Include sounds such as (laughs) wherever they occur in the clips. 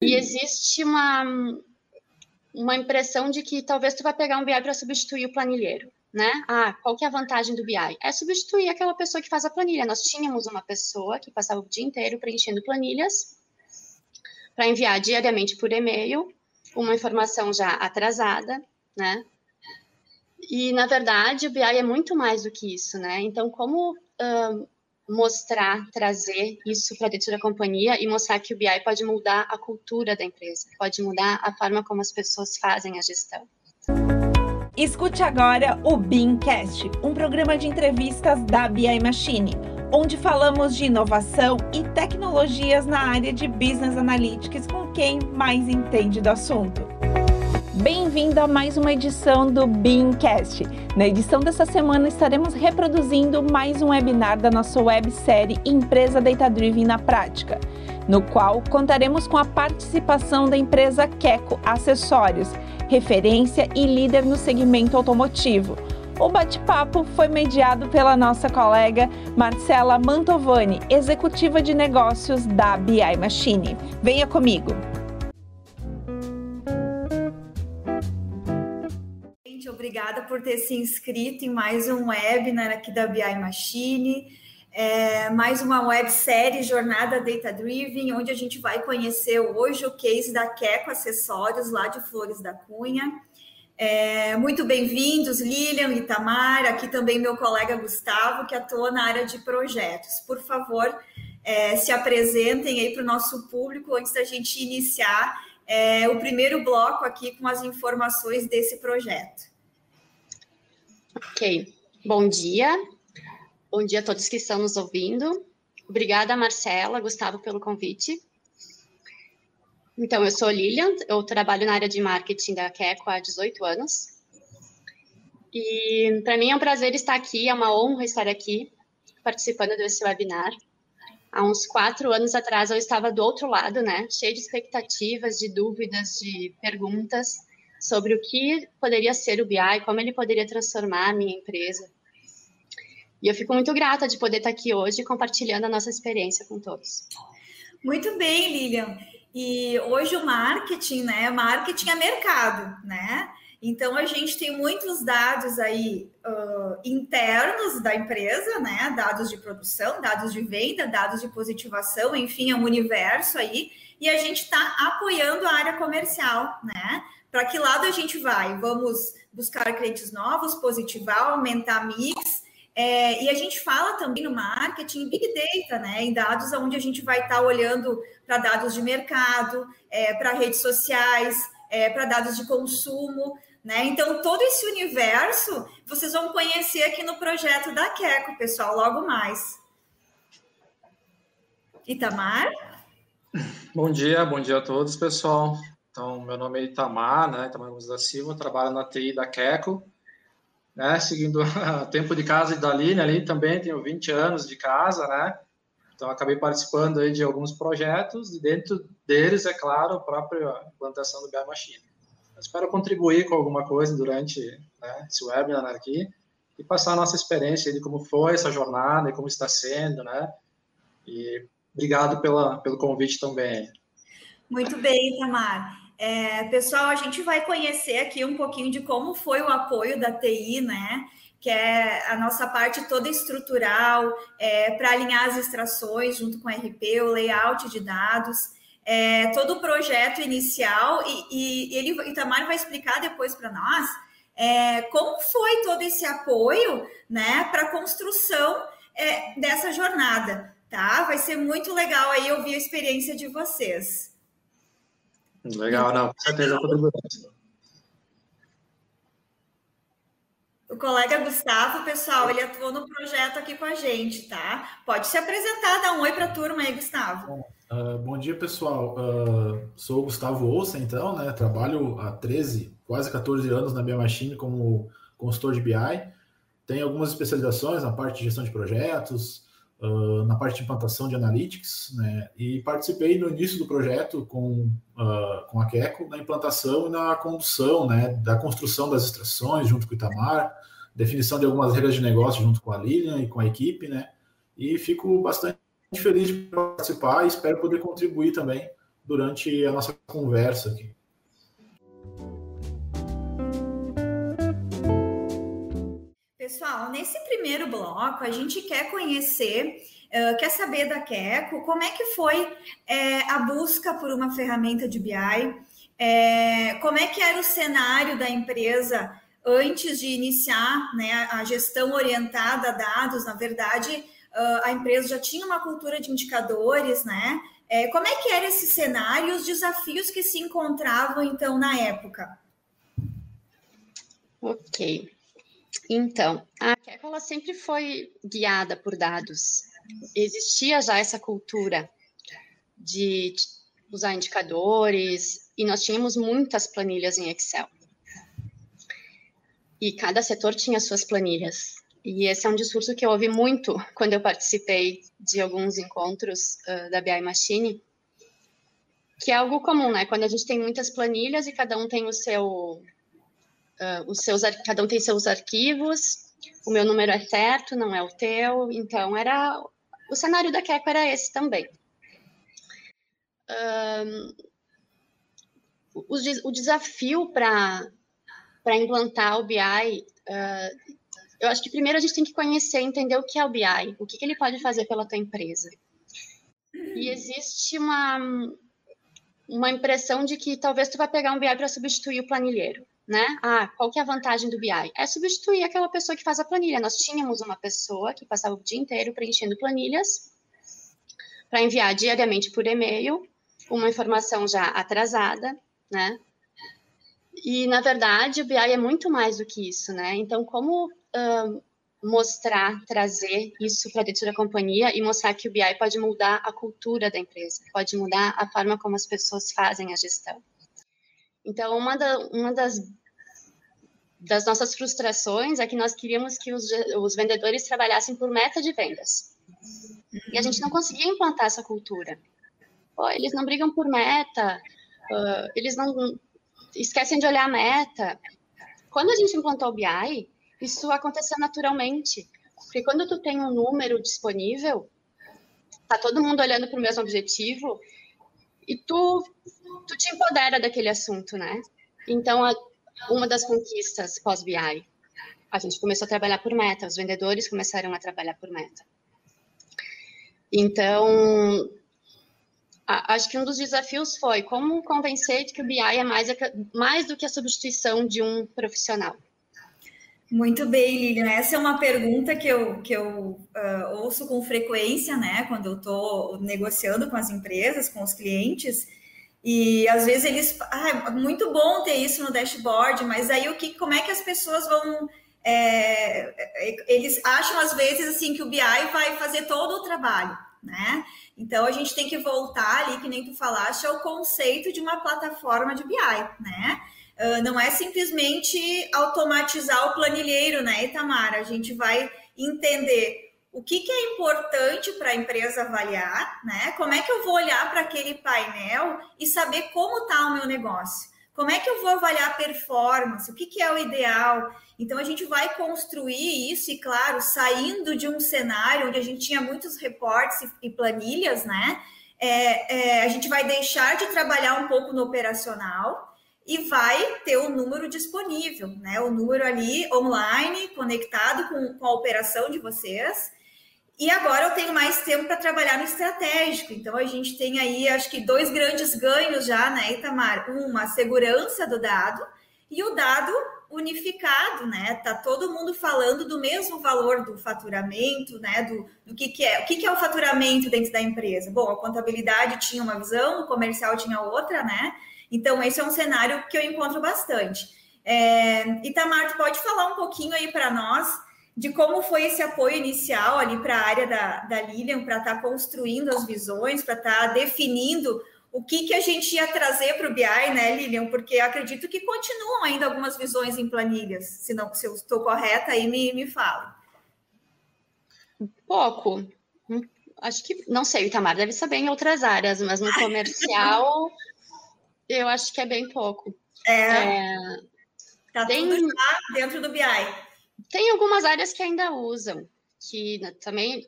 E existe uma, uma impressão de que talvez tu vai pegar um BI para substituir o planilheiro, né? Ah, qual que é a vantagem do BI? É substituir aquela pessoa que faz a planilha. Nós tínhamos uma pessoa que passava o dia inteiro preenchendo planilhas para enviar diariamente por e-mail uma informação já atrasada, né? E, na verdade, o BI é muito mais do que isso, né? Então, como uh, mostrar, trazer isso para dentro da companhia e mostrar que o BI pode mudar a cultura da empresa, pode mudar a forma como as pessoas fazem a gestão. Escute agora o Beamcast, um programa de entrevistas da BI Machine, onde falamos de inovação e tecnologias na área de Business Analytics com quem mais entende do assunto. Bem-vindo a mais uma edição do Beamcast. Na edição dessa semana estaremos reproduzindo mais um webinar da nossa websérie Empresa Data Driven na Prática, no qual contaremos com a participação da empresa Keco Acessórios, referência e líder no segmento automotivo. O bate-papo foi mediado pela nossa colega Marcela Mantovani, executiva de negócios da BI Machine. Venha comigo! Obrigada por ter se inscrito em mais um webinar aqui da BI Machine, é, mais uma websérie Jornada Data Driven, onde a gente vai conhecer hoje o case da Queco Acessórios, lá de Flores da Cunha. É, muito bem-vindos, Lilian e Tamar, aqui também meu colega Gustavo, que atua na área de projetos. Por favor, é, se apresentem aí para o nosso público antes da gente iniciar é, o primeiro bloco aqui com as informações desse projeto. Ok. Bom dia. Bom dia a todos que estão nos ouvindo. Obrigada, Marcela, Gustavo, pelo convite. Então, eu sou Lilian, eu trabalho na área de marketing da Queco há 18 anos. E para mim é um prazer estar aqui, é uma honra estar aqui participando desse webinar. Há uns quatro anos atrás eu estava do outro lado, né, cheio de expectativas, de dúvidas, de perguntas sobre o que poderia ser o BI, como ele poderia transformar a minha empresa. E eu fico muito grata de poder estar aqui hoje compartilhando a nossa experiência com todos. Muito bem, Lilian. E hoje o marketing, né? Marketing é mercado, né? Então a gente tem muitos dados aí uh, internos da empresa, né? Dados de produção, dados de venda, dados de positivação, enfim, é um universo aí. E a gente está apoiando a área comercial, né? Para que lado a gente vai? Vamos buscar clientes novos, positivar, aumentar mix. É, e a gente fala também no marketing Big Data, né? Em dados onde a gente vai estar tá olhando para dados de mercado, é, para redes sociais, é, para dados de consumo. Né? Então, todo esse universo vocês vão conhecer aqui no projeto da Queco, pessoal, logo mais. Itamar? (laughs) Bom dia, bom dia a todos, pessoal. Então, meu nome é Itamar, né? Itamar Gomes da Silva, trabalho na TI da Queco, né? Seguindo (laughs) o tempo de casa da Aline ali também, tenho 20 anos de casa, né? Então, acabei participando aí de alguns projetos, e dentro deles, é claro, a própria implantação do BI Machine. Eu espero contribuir com alguma coisa durante né, esse webinar aqui e passar a nossa experiência de como foi essa jornada e como está sendo, né? E obrigado pela, pelo convite também. Muito bem, Tamar. É, pessoal, a gente vai conhecer aqui um pouquinho de como foi o apoio da TI, né? Que é a nossa parte toda estrutural, é, para alinhar as extrações junto com o RP, o layout de dados, é, todo o projeto inicial, e, e, ele, Itamar vai explicar depois para nós é, como foi todo esse apoio né, para a construção é, dessa jornada. Tá? Vai ser muito legal aí ouvir a experiência de vocês. Legal, não, com certeza O colega Gustavo, pessoal, ele atuou no projeto aqui com a gente, tá? Pode se apresentar, dar um oi para a turma aí, Gustavo. Uh, bom dia, pessoal. Uh, sou o Gustavo Ouça, então, né? Trabalho há 13, quase 14 anos na Machine como consultor de BI. Tenho algumas especializações na parte de gestão de projetos, uh, na parte de implantação de analytics, né, e participei no início do projeto com, uh, com a Queco na implantação e na condução, né, da construção das extrações junto com o Itamar, definição de algumas regras de negócio junto com a Lilian e com a equipe, né, e fico bastante feliz de participar e espero poder contribuir também durante a nossa conversa aqui. Pessoal, nesse primeiro bloco, a gente quer conhecer, uh, quer saber da Queco, como é que foi é, a busca por uma ferramenta de BI, é, como é que era o cenário da empresa antes de iniciar né, a gestão orientada a dados, na verdade, uh, a empresa já tinha uma cultura de indicadores, né? É, como é que era esse cenário e os desafios que se encontravam, então, na época? Ok. Então, a Keco ela sempre foi guiada por dados. Existia já essa cultura de usar indicadores e nós tínhamos muitas planilhas em Excel. E cada setor tinha suas planilhas. E esse é um discurso que eu ouvi muito quando eu participei de alguns encontros uh, da BI Machine, que é algo comum, né? Quando a gente tem muitas planilhas e cada um tem o seu uh, os seus, cada um tem seus arquivos, o meu número é certo, não é o teu, então era, o cenário da Keco era esse também. Um, o, o, desafio para implantar o BI, uh, eu acho que primeiro a gente tem que conhecer, entender o que é o BI, o que, que ele pode fazer pela tua empresa. E existe uma, uma impressão de que talvez tu vai pegar um BI para substituir o planilheiro né? Ah, qual que é a vantagem do BI? É substituir aquela pessoa que faz a planilha. Nós tínhamos uma pessoa que passava o dia inteiro preenchendo planilhas para enviar diariamente por e-mail uma informação já atrasada, né? E, na verdade, o BI é muito mais do que isso, né? Então, como uh, mostrar, trazer isso para dentro da companhia e mostrar que o BI pode mudar a cultura da empresa, pode mudar a forma como as pessoas fazem a gestão. Então, uma, da, uma das das nossas frustrações é que nós queríamos que os, os vendedores trabalhassem por meta de vendas. E a gente não conseguia implantar essa cultura. Pô, eles não brigam por meta, uh, eles não esquecem de olhar a meta. Quando a gente implantou o BI, isso aconteceu naturalmente. Porque quando tu tem um número disponível, tá todo mundo olhando para o mesmo objetivo e tu, tu te empodera daquele assunto, né? Então, a, uma das conquistas pós-BI. A gente começou a trabalhar por meta, os vendedores começaram a trabalhar por meta. Então, a, acho que um dos desafios foi como convencer de que o BI é mais, mais do que a substituição de um profissional. Muito bem, Lilian. Essa é uma pergunta que eu, que eu uh, ouço com frequência, né, quando eu estou negociando com as empresas, com os clientes. E às vezes eles, ah, é muito bom ter isso no dashboard, mas aí o que, como é que as pessoas vão é, eles acham às vezes assim que o BI vai fazer todo o trabalho, né? Então a gente tem que voltar ali, que nem tu falaste, ao conceito de uma plataforma de BI, né? Uh, não é simplesmente automatizar o planilheiro, né, Itamar? A gente vai entender o que, que é importante para a empresa avaliar, né? Como é que eu vou olhar para aquele painel e saber como está o meu negócio? Como é que eu vou avaliar a performance? O que, que é o ideal? Então a gente vai construir isso, e claro, saindo de um cenário onde a gente tinha muitos reportes e planilhas, né? É, é, a gente vai deixar de trabalhar um pouco no operacional e vai ter o número disponível, né? O número ali online, conectado com, com a operação de vocês e agora eu tenho mais tempo para trabalhar no estratégico. Então a gente tem aí, acho que dois grandes ganhos já, né, Itamar? Uma, a segurança do dado e o dado unificado, né? Tá todo mundo falando do mesmo valor do faturamento, né? Do, do que, que é, o que, que é o faturamento dentro da empresa. Bom, a contabilidade tinha uma visão, o comercial tinha outra, né? Então esse é um cenário que eu encontro bastante. É, Itamar, tu pode falar um pouquinho aí para nós? De como foi esse apoio inicial ali para a área da, da Lilian, para estar tá construindo as visões, para estar tá definindo o que, que a gente ia trazer para o BI, né, Lilian? Porque acredito que continuam ainda algumas visões em planilhas. Se, não, se eu estou correta, aí me, me fala. Pouco. Acho que, não sei, o Itamar deve saber em outras áreas, mas no comercial (laughs) eu acho que é bem pouco. É. é tá tem... tudo dentro do BI. Tem algumas áreas que ainda usam, que também.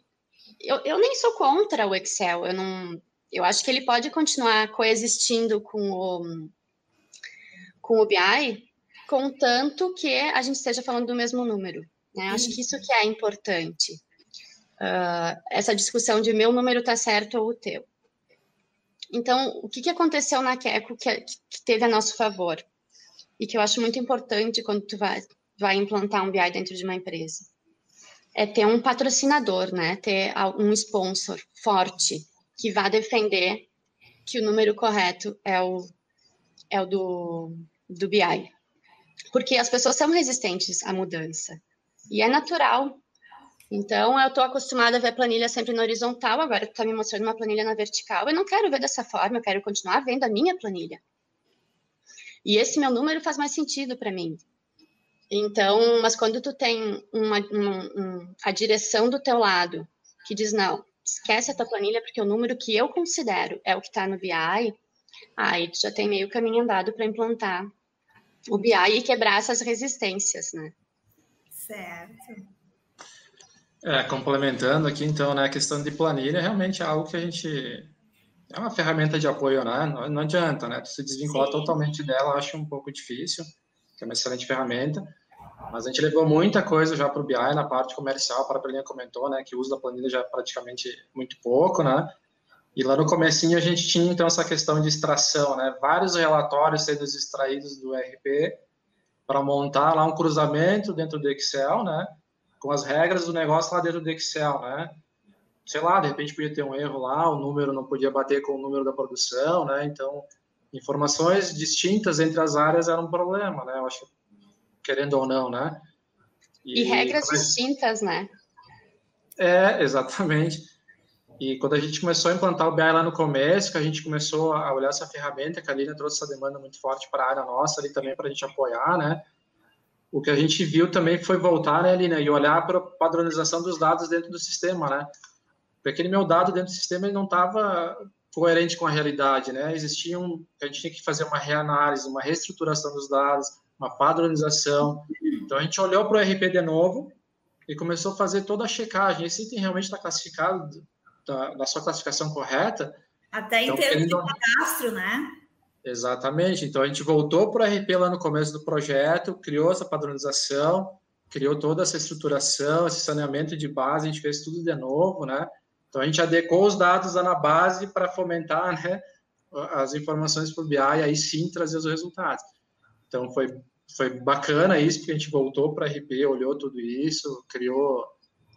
Eu, eu nem sou contra o Excel, eu não. Eu acho que ele pode continuar coexistindo com o, com o BI, contanto que a gente esteja falando do mesmo número. Né? Acho que isso que é importante. Uh, essa discussão de meu número está certo ou o teu. Então, o que, que aconteceu na Queco que, que, teve a nosso favor? E que eu acho muito importante quando tu vai, vai implantar um BI dentro de uma empresa? É ter um patrocinador, né? Ter um sponsor forte que vá defender que o número correto é o, é o do, do BI. Porque as pessoas são resistentes à mudança. E é natural. Então, eu estou acostumada a ver a planilha sempre na horizontal, agora tu está me mostrando uma planilha na vertical. Eu não quero ver dessa forma, eu quero continuar vendo a minha planilha. E esse meu número faz mais sentido para mim. Então, mas quando tu tem uma, uma, um, a direção do teu lado que diz, não, esquece a tua planilha, porque o número que eu considero é o que está no BI, aí tu já tem meio caminho andado para implantar o BI e quebrar essas resistências, né? Certo. É, complementando aqui, então, né, a questão de planilha é realmente algo que a gente é uma ferramenta de apoio, né? Não, não adianta, né? Tu se desvincular Sim. totalmente dela, eu acho um pouco difícil, que é uma excelente ferramenta. Mas a gente levou muita coisa já para o BI na parte comercial, para a Pelinha comentou, né, que o uso da planilha já é praticamente muito pouco, né? E lá no comecinho a gente tinha então essa questão de extração, né? Vários relatórios sendo extraídos do RP para montar lá um cruzamento dentro do Excel, né? Com as regras do negócio lá dentro do Excel, né? Sei lá, de repente podia ter um erro lá, o número não podia bater com o número da produção, né? Então, informações distintas entre as áreas era um problema, né? Eu acho, querendo ou não, né? E, e regras distintas, né? É, exatamente. E quando a gente começou a implantar o BI lá no começo, que a gente começou a olhar essa ferramenta, que a Lina trouxe essa demanda muito forte para a área nossa ali também para a gente apoiar, né? O que a gente viu também foi voltar, né, Lina, e olhar para a padronização dos dados dentro do sistema, né? Porque aquele meu dado dentro do sistema ele não estava coerente com a realidade, né? Existia um, a gente tinha que fazer uma reanálise, uma reestruturação dos dados, uma padronização. Então a gente olhou para o RP de novo e começou a fazer toda a checagem. Esse item realmente está classificado da, da sua classificação correta. Até então, em termos de cadastro, né? Exatamente. Então a gente voltou para o RP lá no começo do projeto, criou essa padronização, criou toda essa estruturação, esse saneamento de base, a gente fez tudo de novo, né? Então a gente adequou os dados lá na base para fomentar, né, as informações para o BI e aí sim trazer os resultados. Então foi foi bacana isso, porque a gente voltou para RP, olhou tudo isso, criou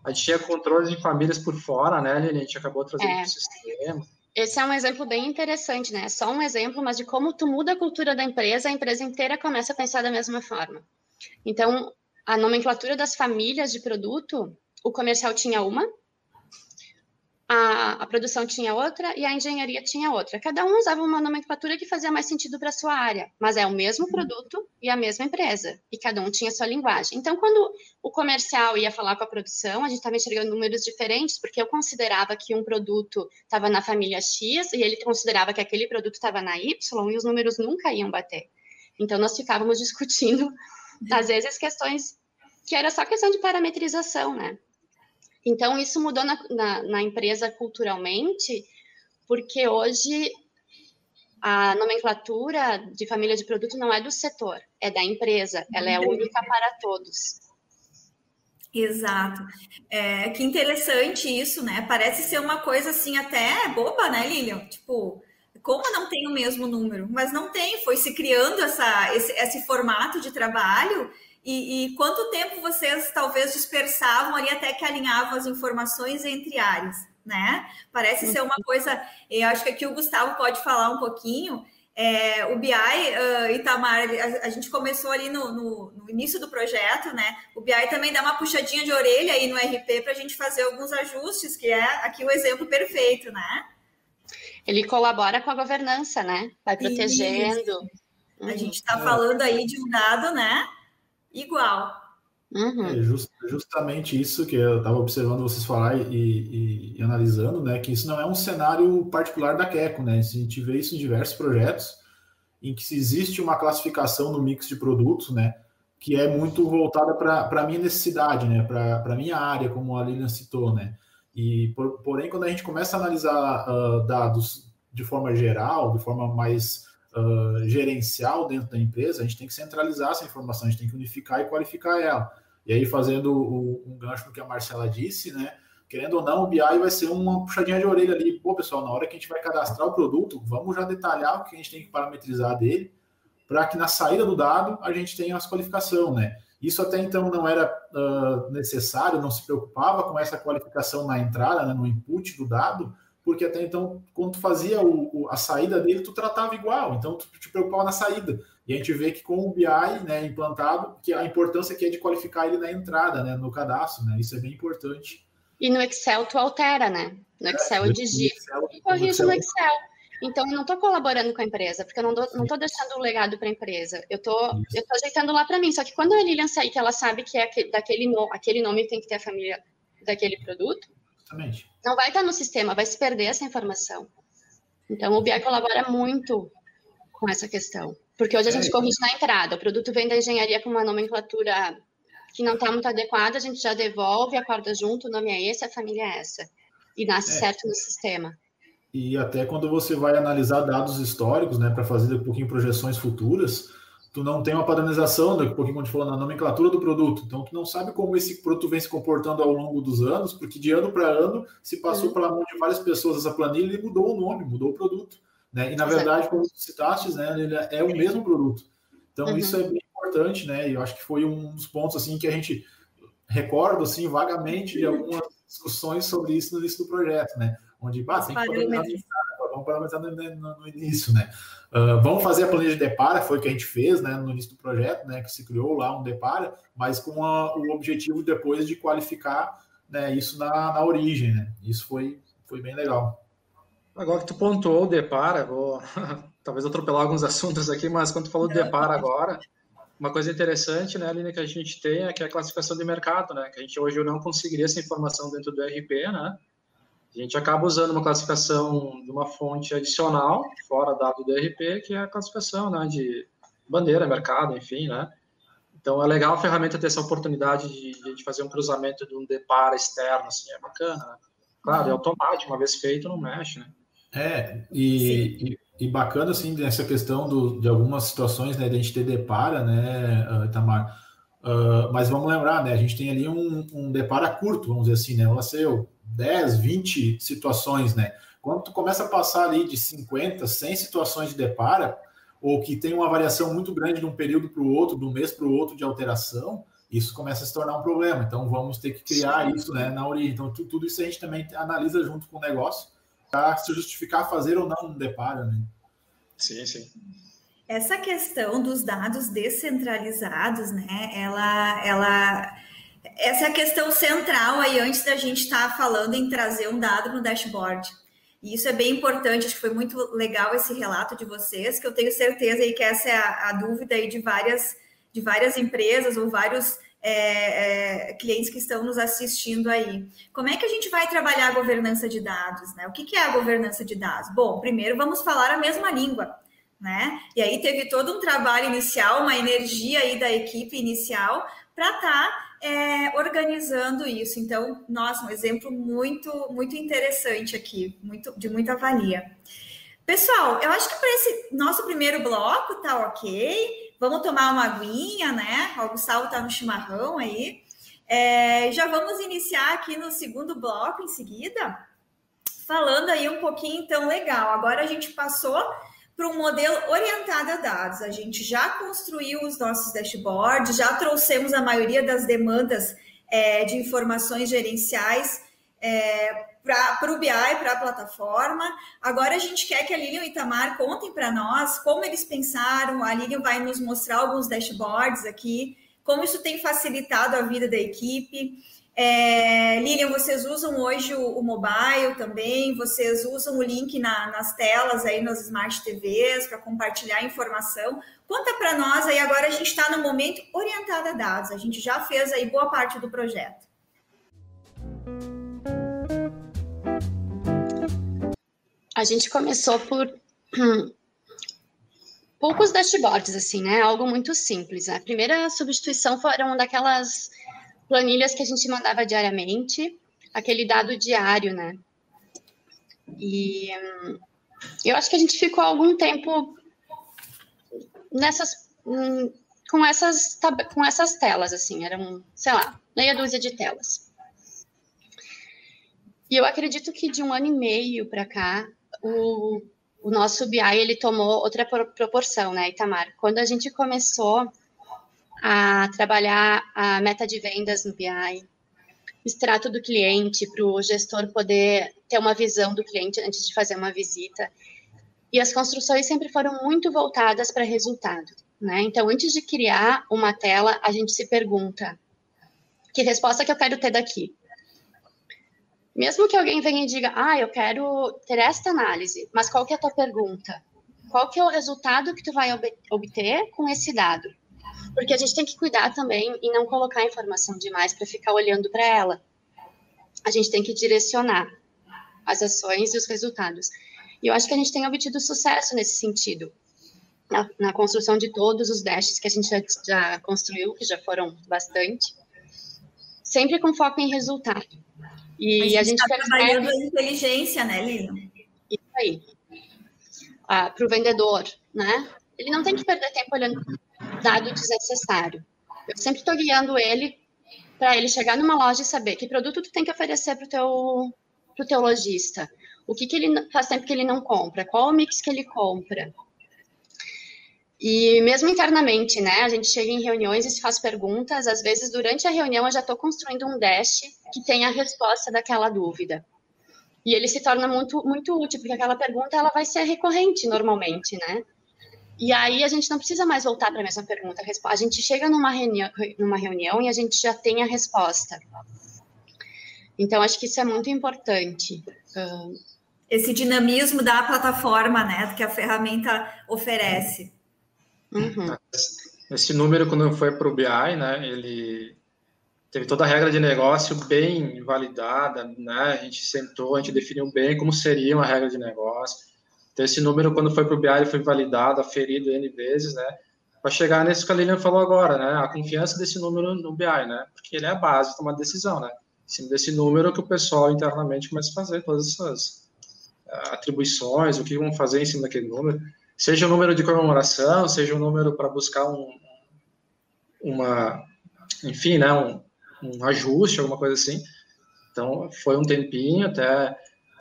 a gente tinha controles de famílias por fora, né, Lili? A gente acabou trazendo é. para o sistema. Esse é um exemplo bem interessante, né? Só um exemplo, mas de como tu muda a cultura da empresa, a empresa inteira começa a pensar da mesma forma. Então, a nomenclatura das famílias de produto, o comercial tinha uma, a, a, produção tinha outra e a engenharia tinha outra. Cada um usava uma nomenclatura que fazia mais sentido para a sua área, mas é o mesmo produto e a mesma empresa, e cada um tinha sua linguagem. Então, quando o comercial ia falar com a produção, a gente estava enxergando números diferentes, porque eu considerava que um produto estava na família X e ele considerava que aquele produto estava na Y e os números nunca iam bater. Então, nós ficávamos (laughs) discutindo, às vezes, questões que era só questão de parametrização, né? Então, isso mudou na, na, na empresa culturalmente, porque hoje a nomenclatura de família de produto não é do setor, é da empresa, ela é única para todos. Exato. É, que interessante isso, né? Parece ser uma coisa assim até boba, né, Lilian? Tipo, como não tem o mesmo número? Mas não tem, foi se criando essa, esse, esse formato de trabalho e, e, quanto tempo vocês talvez dispersavam ali até que alinhavam as informações entre áreas, né? Parece ser uma coisa. Eu acho que aqui o Gustavo pode falar um pouquinho. É, o BI, uh, Itamar, a, a, gente começou ali no, no, no, início do projeto, né? O BI também dá uma puxadinha de orelha aí no RP para a gente fazer alguns ajustes, que é aqui o exemplo perfeito, né? Ele colabora com a governança, né? Vai protegendo. Isso. A gente está falando aí de um dado, né? Igual. Uhum. É just, justamente isso que eu estava observando vocês falar e, e, e, analisando, né? Que isso não é um cenário particular da Queco, né? A gente vê isso em diversos projetos em que se existe uma classificação no mix de produtos, né? Que é muito voltada para a minha necessidade, né? Para a minha área, como a Lilian citou, né? E por, porém, quando a gente começa a analisar uh, dados de forma geral, de forma mais uh, gerencial dentro da empresa, a gente tem que centralizar essa informação, a gente tem que unificar e qualificar ela. E aí, fazendo o, um gancho no que a Marcela disse, né? Querendo ou não, o BI vai ser uma puxadinha de orelha ali. Pô, pessoal, na hora que a gente vai cadastrar o produto, vamos já detalhar o que a gente tem que parametrizar dele, para que na saída do dado a gente tenha as qualificação, né? Isso até então não era uh, necessário, não se preocupava com essa qualificação na entrada, né, no input do dado, porque até então, quando tu fazia o, o, a saída dele, tu tratava igual, então tu te preocupava na saída. E a gente vê que com o BI né, implantado, que a importância aqui é de qualificar ele na entrada, né, no cadastro, né? Isso é bem importante. E no Excel tu altera, né? No Excel é, eu digito e corrijo no Excel. Então, eu não estou colaborando com a empresa, porque eu não estou deixando o legado para a empresa. Eu estou ajeitando lá para mim. Só que quando a Lilian sair, que ela sabe que é aquele, daquele no, aquele nome tem que ter a família daquele produto, Exatamente. não vai estar no sistema, vai se perder essa informação. Então, o BI colabora muito com essa questão. Porque hoje a gente é. corrige na entrada. O produto vem da engenharia com uma nomenclatura que não está muito adequada, a gente já devolve, acorda junto, o nome é esse, a família é essa. E nasce é. certo no sistema. E até quando você vai analisar dados históricos, né, para fazer um pouquinho projeções futuras, tu não tem uma padronização, daqui a pouquinho a gente falou na nomenclatura do produto. Então tu não sabe como esse produto vem se comportando ao longo dos anos, porque de ano para ano se passou uhum. pela mão de várias pessoas essa planilha e mudou o nome, mudou o produto. Né? E na verdade, como tu citaste, né, ele é o mesmo produto. Então uhum. isso é bem importante, né? E eu acho que foi um dos pontos assim que a gente recorda assim vagamente de algumas discussões sobre isso no início do projeto, né? Onde bah, tem que vamos parametrizar no, no, no, início, né? Uh, vamos fazer a planilha de depara, foi o que a gente fez, né? No início do projeto, né? Que se criou lá um depara, mas com a, o objetivo depois de qualificar, né? Isso na, na origem, né? Isso foi foi bem legal. Agora que tu pontuou o depara, vou (laughs) talvez atropelar alguns assuntos aqui, mas quando tu falou depara agora, uma coisa interessante, né, Aline, que a gente tem é que é a classificação de mercado, né, que a gente hoje não conseguiria essa informação dentro do RP, né, a gente acaba usando uma classificação de uma fonte adicional, fora dado do RP, que é a classificação, né, de bandeira, mercado, enfim, né, então é legal a ferramenta ter essa oportunidade de, de fazer um cruzamento de um depara externo, assim, é bacana, né? Claro, é automático, uma vez feito, não mexe, né. É, e, e bacana, assim, dessa questão do, de algumas situações, né, de a gente ter depara, né, uh, Itamar? Uh, mas vamos lembrar, né, a gente tem ali um, um depara curto, vamos dizer assim, né, ser 10, 20 situações, né? Quando tu começa a passar ali de 50, 100 situações de depara, ou que tem uma variação muito grande de um período para o outro, de um mês para o outro de alteração, isso começa a se tornar um problema. Então, vamos ter que criar Sim. isso né, na origem. Então, tudo isso a gente também analisa junto com o negócio para se justificar fazer ou não um deparo, né? Sim, sim. Essa questão dos dados descentralizados, né? Ela, ela, essa é a questão central aí antes da gente estar tá falando em trazer um dado no dashboard. E isso é bem importante, acho que foi muito legal esse relato de vocês, que eu tenho certeza aí que essa é a, a dúvida aí de várias, de várias empresas ou vários é, é, clientes que estão nos assistindo aí. Como é que a gente vai trabalhar a governança de dados? Né? O que, que é a governança de dados? Bom, primeiro vamos falar a mesma língua. Né? E aí teve todo um trabalho inicial, uma energia aí da equipe inicial para estar tá, é, organizando isso. Então, nossa, um exemplo muito, muito interessante aqui, muito, de muita valia. Pessoal, eu acho que para esse nosso primeiro bloco tá ok. Vamos tomar uma aguinha, né? O Gustavo está no chimarrão aí. É, já vamos iniciar aqui no segundo bloco em seguida, falando aí um pouquinho, então, legal. Agora a gente passou para um modelo orientado a dados. A gente já construiu os nossos dashboards, já trouxemos a maioria das demandas é, de informações gerenciais é, para o BI, para a plataforma. Agora a gente quer que a Lilian e o Itamar contem para nós como eles pensaram. A Lilian vai nos mostrar alguns dashboards aqui, como isso tem facilitado a vida da equipe. É, Lilian, vocês usam hoje o, o, mobile também, vocês usam o link na, nas telas aí nas Smart TVs para compartilhar informação. Conta para nós aí, agora a gente está no momento orientado a dados, a gente já fez aí boa parte do projeto. a gente começou por (clears throat) poucos dashboards, assim, né? Algo muito simples. A primeira substituição foram daquelas planilhas que a gente mandava diariamente, aquele dado diário, né? E hum, Eu acho que a gente ficou algum tempo nessas hum, com essas com essas telas assim, eram, sei lá, meia dúzia de telas. E eu acredito que de um ano e meio para cá, o, o nosso BI ele tomou outra proporção, né, Itamar? Quando a gente começou a trabalhar a meta de vendas no BI, extrato do cliente para o gestor poder ter uma visão do cliente antes de fazer uma visita. E as construções sempre foram muito voltadas para resultado. Né? Então, antes de criar uma tela, a gente se pergunta: que resposta que eu quero ter daqui? Mesmo que alguém venha e diga, ah, eu quero ter esta análise, mas qual que é a tua pergunta? Qual que é o resultado que tu vai obter com esse dado? Porque a gente tem que cuidar também e não colocar informação demais para ficar olhando para ela. A gente tem que direcionar as ações e os resultados. E eu acho que a gente tem obtido sucesso nesse sentido. Na, na construção de todos os dashes que a gente já, já construiu, que já foram bastante, sempre com foco em resultado. E a gente, a está trabalhando a inteligência, né, Lilian? Isso aí. Ah, para o vendedor, né? Ele não tem que perder tempo olhando dado desnecessário. Eu sempre estou guiando ele para ele chegar numa loja e saber que produto tu tem que oferecer para o teu, pro teu lojista. O que, que ele faz tempo que ele não compra? Qual o mix que ele compra? E mesmo internamente, né? A gente chega em reuniões e se faz perguntas. Às vezes, durante a reunião, eu já estou construindo um dash que tem a resposta daquela dúvida. E ele se torna muito, muito útil, porque aquela pergunta ela vai ser recorrente normalmente, né? E aí a gente não precisa mais voltar para a mesma pergunta. A gente chega numa reunião, numa reunião e a gente já tem a resposta. Então, acho que isso é muito importante. Esse dinamismo da plataforma, né, que a ferramenta oferece. Uhum. Esse número, quando foi para o BI, né, ele teve toda a regra de negócio bem validada, né, a gente sentou, a gente definiu bem como seria uma regra de negócio, então, esse número, quando foi para o BI, ele foi validado, aferido N vezes, né? Para chegar nesse que a Lilian falou agora, né? A confiança desse número no BI, né? Porque ele é a base de tomar decisão, né? Em cima desse número que o pessoal internamente começa a fazer todas essas uh, atribuições, o que vão fazer em cima daquele número. Seja o número de comemoração, seja o número para buscar um, uma, enfim, né? Um, um ajuste, alguma coisa assim. Então, foi um tempinho até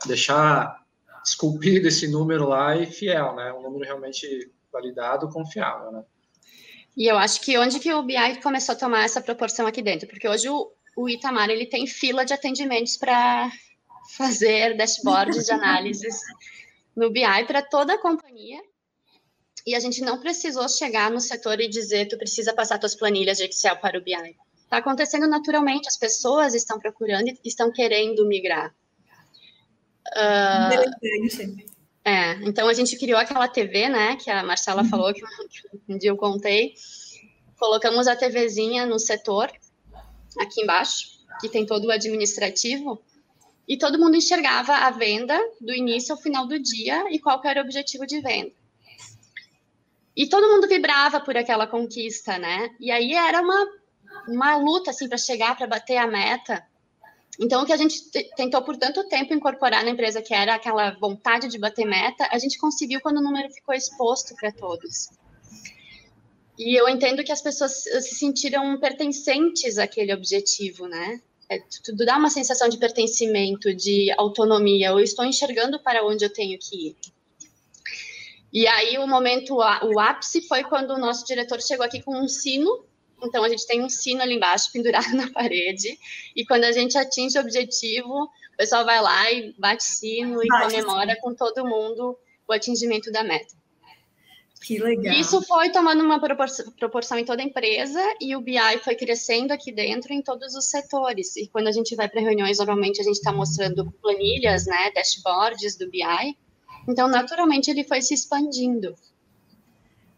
deixar esculpido esse número lá e fiel, né? Um número realmente validado, confiável, né? E eu acho que onde que o BI começou a tomar essa proporção aqui dentro? Porque hoje o, o Itamar ele tem fila de atendimentos para fazer dashboards de análises (laughs) no BI para toda a companhia. E a gente não precisou chegar no setor e dizer tu precisa passar tuas planilhas de Excel para o BI. Está acontecendo naturalmente, as pessoas estão procurando e estão querendo migrar. Uh, é, então a gente criou aquela TV, né, que a Marcela uhum. falou que um dia eu contei. Colocamos a TVzinha no setor, aqui embaixo, que tem todo o administrativo, e todo mundo enxergava a venda do início ao final do dia e qual era o objetivo de venda. E todo mundo vibrava por aquela conquista, né? E aí era uma, uma luta assim para chegar, para bater a meta. Então, o que a gente tentou por tanto tempo incorporar na empresa, que era aquela vontade de bater meta, a gente conseguiu quando o número ficou exposto para todos. E eu entendo que as pessoas se sentiram pertencentes àquele objetivo, né? É, tudo dá uma sensação de pertencimento, de autonomia. Eu estou enxergando para onde eu tenho que ir. E aí o momento, o ápice foi quando o nosso diretor chegou aqui com um sino então, a gente tem um sino ali embaixo, (laughs) pendurado na parede, e quando a gente atinge o objetivo, o pessoal vai lá e bate sino e bate comemora com todo mundo o atingimento da meta. Que legal. Isso foi tomando uma proporção, proporção em toda a empresa e o BI foi crescendo aqui dentro em todos os setores. E quando a gente vai para reuniões, normalmente a gente está mostrando planilhas, né, dashboards do BI. Então, naturalmente, ele foi se expandindo.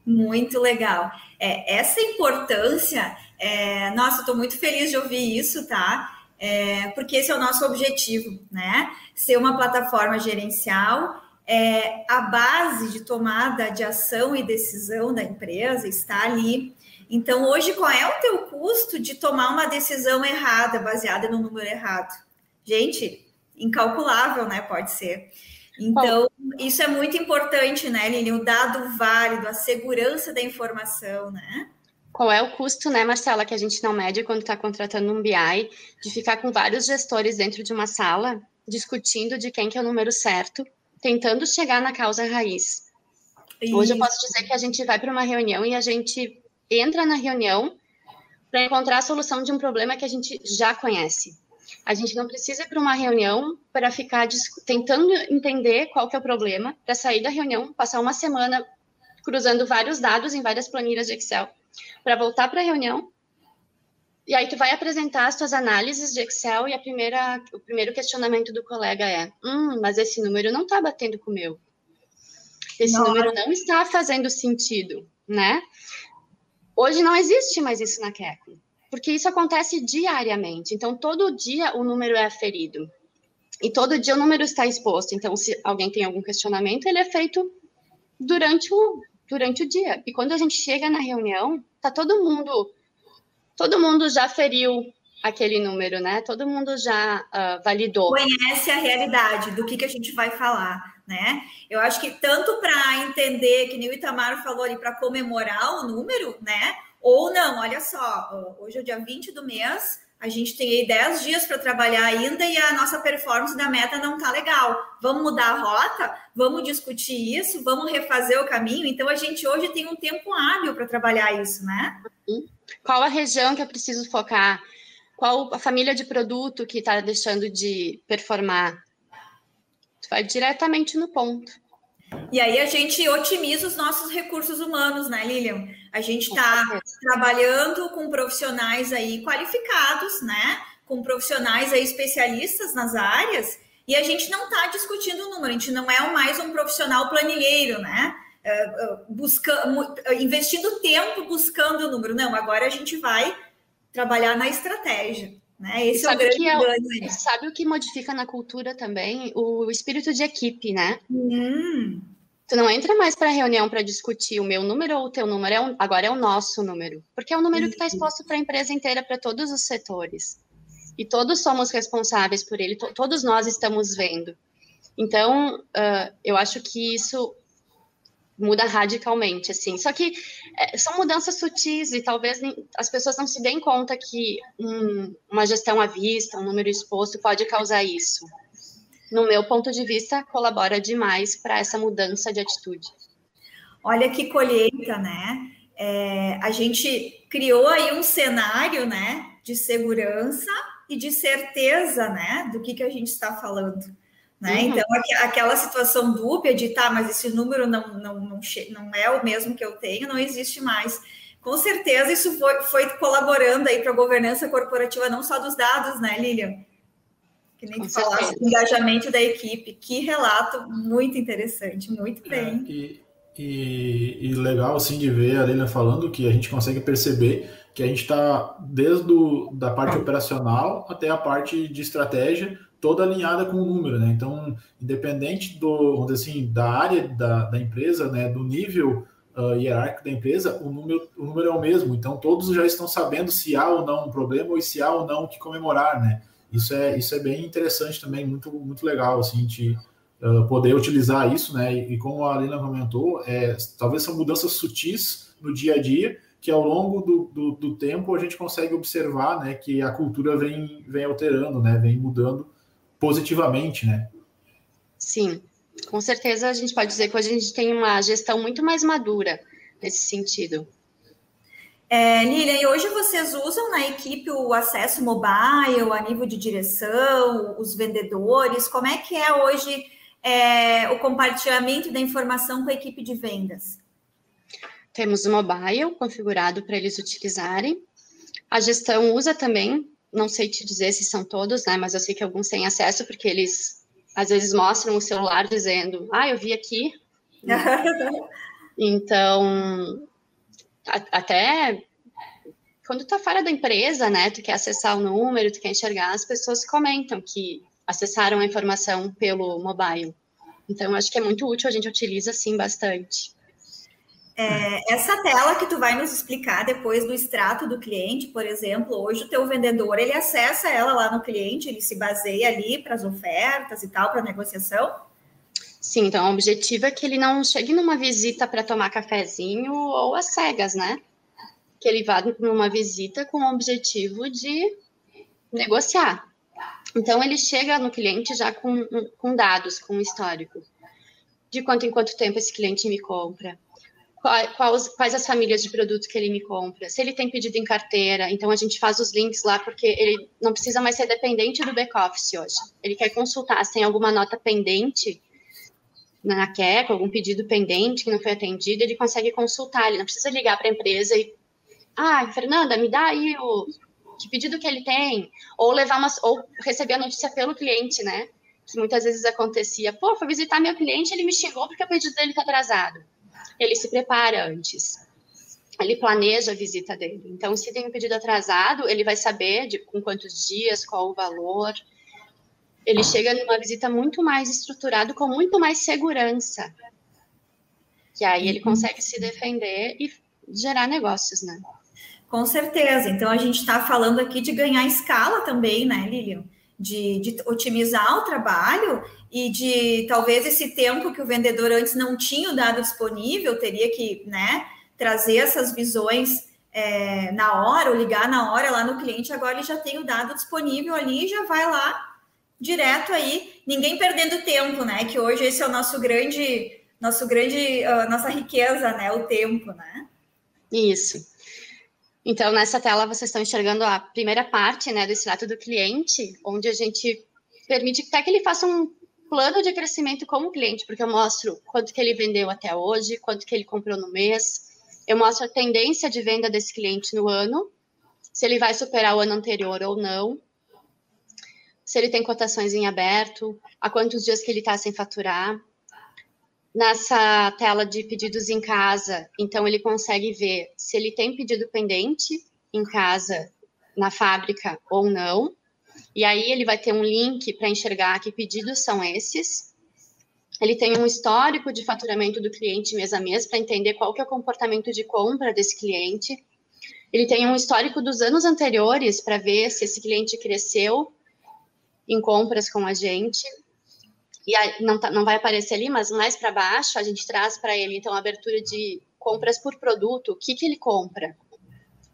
Muito legal. É, essa importância, é, nossa, estou muito feliz de ouvir isso, tá? É, porque esse é o nosso objetivo, né? Ser uma plataforma gerencial, é, a base de tomada de ação e decisão da empresa está ali. Então, hoje, qual é o teu custo de tomar uma decisão errada, baseada no número errado? Gente, incalculável, né? Pode ser. Então, isso é muito importante, né, Lili? O dado válido, a segurança da informação, né? Qual é o custo, né, Marcela, que a gente não mede quando está contratando um BI, de ficar com vários gestores dentro de uma sala, discutindo de quem que é o número certo, tentando chegar na causa raiz. Isso. Hoje eu posso dizer que a gente vai para uma reunião e a gente entra na reunião para encontrar a solução de um problema que a gente já conhece. A gente não precisa ir para uma reunião para ficar tentando entender qual que é o problema, para sair da reunião, passar uma semana cruzando vários dados em várias planilhas de Excel para voltar para a reunião. E aí tu vai apresentar as tuas análises de Excel e a primeira, o primeiro questionamento do colega é: hum, mas esse número não está batendo com o meu. Esse número não está fazendo sentido, né? Hoje não existe mais isso na Kekko, porque isso acontece diariamente. Então, todo dia o número é aferido. E todo dia o número está exposto. Então, se alguém tem algum questionamento, ele é feito durante o, durante o dia. E quando a gente chega na reunião, tá todo mundo todo mundo já feriu aquele número, né? Todo mundo já uh, validou. Conhece a realidade do que, que a gente vai falar, né? Eu acho que tanto para entender, que nem o Itamar falou ali, para comemorar o número, né? Ou não, olha só, hoje é o dia 20 do mês, a gente tem aí 10 dias para trabalhar ainda e a nossa performance da meta não está legal. Vamos mudar a rota? Vamos discutir isso? Vamos refazer o caminho? Então, a gente hoje tem um tempo hábil para trabalhar isso, né? Qual a região que eu preciso focar? Qual a família de produto que está deixando de performar? Tu vai diretamente no ponto. E aí a gente otimiza os nossos recursos humanos, né, Lilian? A gente está trabalhando com profissionais aí qualificados, né? Com profissionais aí especialistas nas áreas, e a gente não está discutindo o número, a gente não é mais um profissional planilheiro, né? É, é, buscando, investindo tempo buscando o número. Não, agora a gente vai trabalhar na estratégia. Né? Esse é o grande é, ganho. Sabe o que modifica na cultura também? O espírito de equipe, né? Hum. Tu não entra mais para a reunião para discutir o meu número ou o teu número, é um, agora é o nosso número, porque é o número que está exposto para a empresa inteira, para todos os setores. E todos somos responsáveis por ele, to todos nós estamos vendo. Então, uh, eu acho que isso muda radicalmente, assim. Só que é, são mudanças sutis e talvez as pessoas não se deem conta que um, uma gestão à vista, um número exposto pode causar isso. No meu ponto de vista, colabora demais para essa mudança de atitude. Olha que colheita, né? É, a gente criou aí um cenário, né, de segurança e de certeza, né, do que, que a gente está falando. Né? Uhum. Então, aquela situação dúbia de tá, mas esse número não, não, não, não é o mesmo que eu tenho, não existe mais. Com certeza, isso foi, foi colaborando aí para a governança corporativa, não só dos dados, né, Lilian? Que nem tu falasse, engajamento da equipe. Que relato muito interessante, muito é, bem. É, e, e, e, legal, assim, de ver a Lilian falando que a gente consegue perceber que a gente está desde o, da parte operacional até a parte de estratégia, toda alinhada com o número, né? Então, independente do, assim, da área da, da empresa, né, do nível uh, hierárquico da empresa, o número, o número é o mesmo. Então, todos já estão sabendo se há ou não um problema ou se há ou não o que comemorar, né? Isso é, isso é bem interessante também, muito, muito legal, assim, de uh, poder utilizar isso, né? E, e, como a Alina comentou, é, talvez são mudanças sutis no dia a dia, que ao longo do, do, do, tempo a gente consegue observar, né, que a cultura vem, vem alterando, né, vem mudando positivamente, né? Sim, com certeza a gente pode dizer que hoje a gente tem uma gestão muito mais madura nesse sentido. É, Lilian, e hoje vocês usam na equipe o acesso mobile, a nível de direção, os vendedores? Como é que é hoje é, o compartilhamento da informação com a equipe de vendas? Temos o mobile configurado para eles utilizarem. A gestão usa também não sei te dizer se são todos, né? Mas eu sei que alguns têm acesso porque eles às vezes mostram o celular dizendo, ah, eu vi aqui. (laughs) então, até quando tu tá fora da empresa, né? Tu quer acessar o número, tu quer enxergar, as pessoas comentam que acessaram a informação pelo mobile. Então, acho que é muito útil, a gente utiliza sim bastante. É, essa tela que tu vai nos explicar depois do extrato do cliente, por exemplo, hoje o teu vendedor ele acessa ela lá no cliente, ele se baseia ali para as ofertas e tal, para negociação? Sim, então o objetivo é que ele não chegue numa visita para tomar cafezinho ou às cegas, né? Que ele vá numa visita com o objetivo de negociar. Então ele chega no cliente já com, com dados, com histórico. De quanto em quanto tempo esse cliente me compra, quais, quais as famílias de produtos que ele me compra, se ele tem pedido em carteira, então a gente faz os links lá, porque ele não precisa mais ser dependente do back-office hoje. Ele quer consultar se tem alguma nota pendente na QEC, algum pedido pendente que não foi atendido, ele consegue consultar, ele não precisa ligar para a empresa e, ah, Fernanda, me dá aí o que pedido que ele tem, ou levar uma, ou receber a notícia pelo cliente, né? Que muitas vezes acontecia, pô, foi visitar meu cliente, ele me chegou porque o pedido dele está atrasado ele se prepara antes. Ele planeja a visita dele. Então, se tem um pedido atrasado, ele vai saber de, com quantos dias, qual o valor. Ele chega numa visita muito mais estruturado, com muito mais segurança. Que aí ele uhum. consegue se defender e gerar negócios, né? Com certeza. Então, a gente está falando aqui de ganhar escala também, né, Lilian? De, de otimizar o trabalho e de talvez esse tempo que o vendedor antes não tinha o dado disponível, teria que né, trazer essas visões é, na hora, ou ligar na hora lá no cliente, agora ele já tem o dado disponível ali e já vai lá direto aí, ninguém perdendo tempo, né? Que hoje esse é o nosso grande, nosso grande, uh, nossa riqueza, né? O tempo, né? Isso. Então, nessa tela vocês estão enxergando a primeira parte, né, do extrato do cliente, onde a gente permite até que ele faça um plano de crescimento como cliente, porque eu mostro quanto que ele vendeu até hoje, quanto que ele comprou no mês, eu mostro a tendência de venda desse cliente no ano, se ele vai superar o ano anterior ou não, se ele tem cotações em aberto, há quantos dias que ele está sem faturar. Nessa tela de pedidos em casa, então ele consegue ver se ele tem pedido pendente em casa, na fábrica ou não. E aí ele vai ter um link para enxergar que pedidos são esses. Ele tem um histórico de faturamento do cliente mês a mês para entender qual que é o comportamento de compra desse cliente. Ele tem um histórico dos anos anteriores para ver se esse cliente cresceu em compras com a gente. E aí, não, tá, não vai aparecer ali, mas mais para baixo a gente traz para ele, então, a abertura de compras por produto. O que, que ele compra?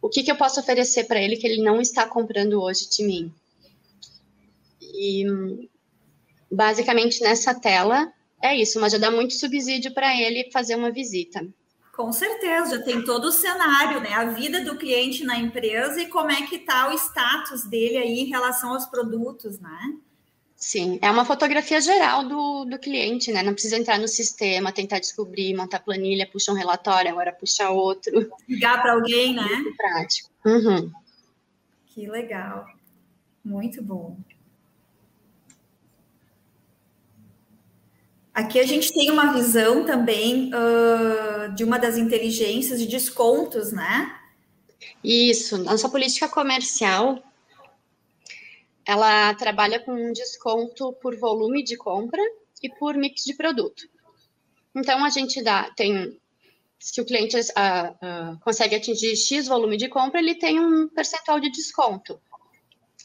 O que, que eu posso oferecer para ele que ele não está comprando hoje de mim? E basicamente nessa tela é isso, mas já dá muito subsídio para ele fazer uma visita. Com certeza, já tem todo o cenário, né? A vida do cliente na empresa e como é que está o status dele aí em relação aos produtos, né? Sim, é uma fotografia geral do, do cliente, né? Não precisa entrar no sistema, tentar descobrir, montar planilha, puxar um relatório, agora puxar outro. Ligar para alguém, né? Muito prático. Uhum. Que legal. Muito bom. Aqui a gente tem uma visão também uh, de uma das inteligências de descontos, né? Isso, nossa política comercial ela trabalha com um desconto por volume de compra e por mix de produto. Então a gente dá, tem, se o cliente uh, uh, consegue atingir X volume de compra, ele tem um percentual de desconto.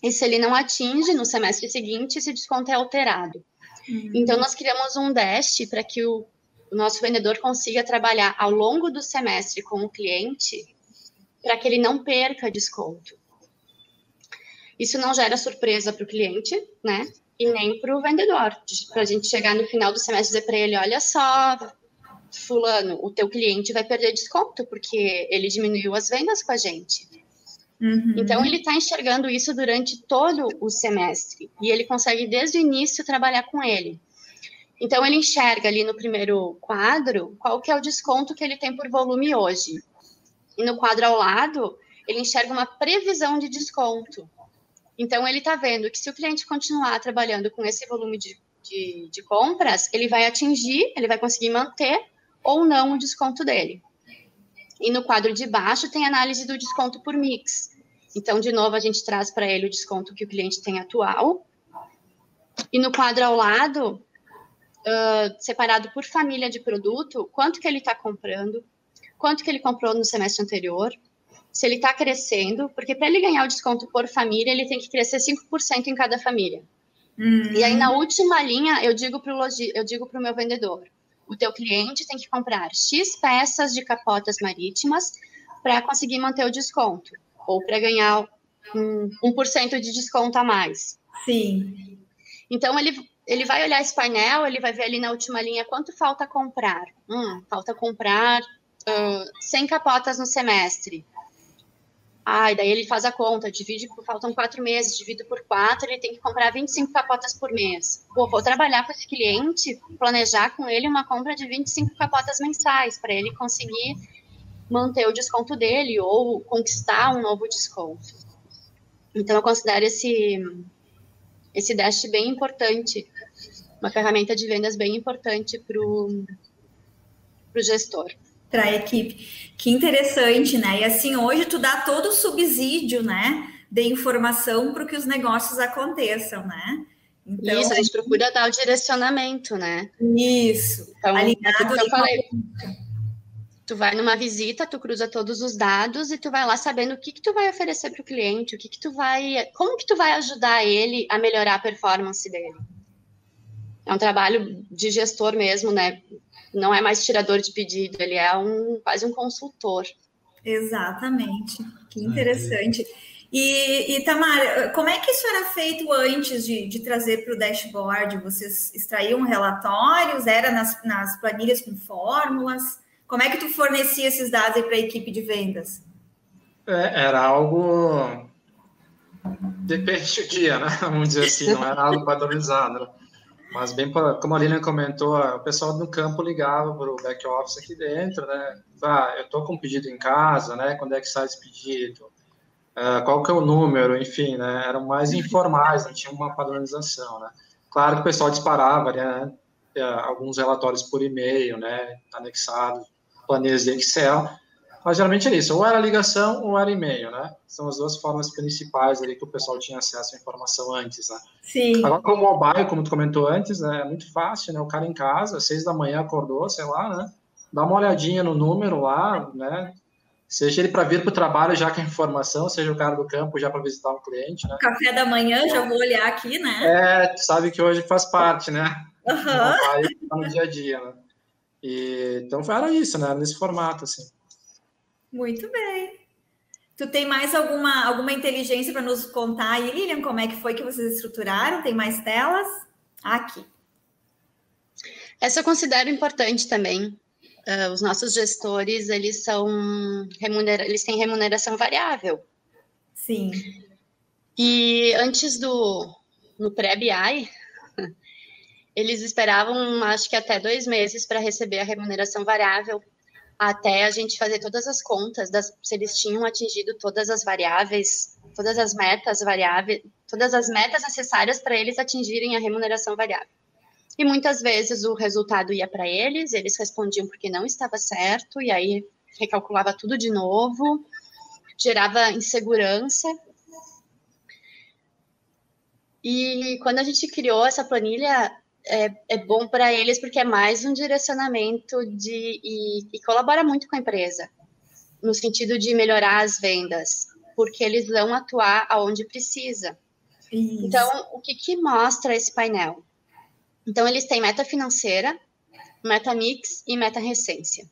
E se ele não atinge, no semestre seguinte, esse desconto é alterado. Uhum. Então, nós criamos um dash para que o, o nosso vendedor consiga trabalhar ao longo do semestre com o cliente para que ele não perca desconto. Isso não gera surpresa para o cliente, né? E nem para o vendedor. Para a gente chegar no final do semestre e dizer para ele: olha só, Fulano, o teu cliente vai perder desconto porque ele diminuiu as vendas com a gente. Uhum. Então, ele está enxergando isso durante todo o semestre e ele consegue, desde o início, trabalhar com ele. Então, ele enxerga ali no primeiro quadro qual que é o desconto que ele tem por volume hoje. E no quadro ao lado, ele enxerga uma previsão de desconto. Então, ele está vendo que se o cliente continuar trabalhando com esse volume de, de, de compras, ele vai atingir, ele vai conseguir manter ou não o desconto dele. E no quadro de baixo tem análise do desconto por mix. Então, de novo, a gente traz para ele o desconto que o cliente tem atual. E no quadro ao lado, uh, separado por família de produto, quanto que ele está comprando, quanto que ele comprou no semestre anterior, se ele está crescendo, porque para ele ganhar o desconto por família, ele tem que crescer 5% em cada família. Uhum. E aí, na última linha, eu digo para eu digo para o meu vendedor: o teu cliente tem que comprar X peças de capotas marítimas para conseguir manter o desconto, ou para ganhar um, 1% de desconto a mais. Sim. Então, ele, ele vai olhar esse painel, ele vai ver ali na última linha quanto falta comprar. Hum, falta comprar uh, 100 capotas no semestre. Ah, e daí ele faz a conta, divide, faltam quatro meses, divide por quatro, ele tem que comprar 25 capotas por mês. Pô, vou trabalhar com esse cliente, planejar com ele uma compra de 25 capotas mensais, para ele conseguir manter o desconto dele ou conquistar um novo desconto. Então, eu considero esse, esse Dash bem importante, uma ferramenta de vendas bem importante para o gestor para a equipe. Que interessante, né? E assim, hoje tu dá todo o subsídio, né, de informação para que os negócios aconteçam, né? Então, isso, a gente procura dar o direcionamento, né? Isso. Então, alinhado eu falei. Tu vai numa visita, tu cruza todos os dados e tu vai lá sabendo o que que tu vai oferecer para o cliente, o que que tu vai, como que tu vai ajudar ele a melhorar a performance dele. É um trabalho de gestor mesmo, né? Não é mais tirador de pedido, ele é um quase um consultor. Exatamente, que interessante. E, e Tamara, como é que isso era feito antes de, de trazer para o dashboard? Vocês extraíam relatórios? Era nas, nas planilhas com fórmulas? Como é que tu fornecia esses dados para a equipe de vendas? É, era algo (laughs) depende do dia, né? Vamos dizer assim, não era algo padronizado. Mas bem, como a Lilian comentou, o pessoal no campo ligava para o back office aqui dentro, né? Ah, eu estou com um pedido em casa, né? Quando é que sai esse pedido? Uh, qual que é o número? Enfim, né? Eram mais informais, não tinha uma padronização, né? Claro que o pessoal disparava, né? Alguns relatórios por e-mail, né? Anexados, planilhas de Excel, mas geralmente é isso, ou era ligação ou era e-mail, né? São as duas formas principais ali que o pessoal tinha acesso à informação antes, né? Sim. Agora com o mobile, como tu comentou antes, né, é muito fácil, né? O cara em casa, seis da manhã acordou, sei lá, né? Dá uma olhadinha no número lá, né? Seja ele para vir para o trabalho já com a informação, seja o cara do campo já para visitar um cliente, né? Café da manhã, já vou olhar aqui, né? É, tu sabe que hoje faz parte, né? Uhum. Tá no dia a dia, né? E, então era isso, né? Nesse formato, assim. Muito bem. Tu tem mais alguma, alguma inteligência para nos contar aí, Lilian, como é que foi que vocês estruturaram? Tem mais telas? Aqui. Essa eu considero importante também. Uh, os nossos gestores, eles são remunera eles têm remuneração variável. Sim. E antes do no pré-BI, (laughs) eles esperavam, acho que até dois meses para receber a remuneração variável até a gente fazer todas as contas das, se eles tinham atingido todas as variáveis, todas as metas variáveis, todas as metas necessárias para eles atingirem a remuneração variável. E muitas vezes o resultado ia para eles, eles respondiam porque não estava certo, e aí recalculava tudo de novo, gerava insegurança. E quando a gente criou essa planilha, é, é bom para eles porque é mais um direcionamento de e, e, colabora muito com a empresa no sentido de melhorar as vendas, porque eles vão atuar aonde precisa. Isso. Então, o que, que mostra esse painel? Então, eles têm meta financeira, meta mix e meta recência.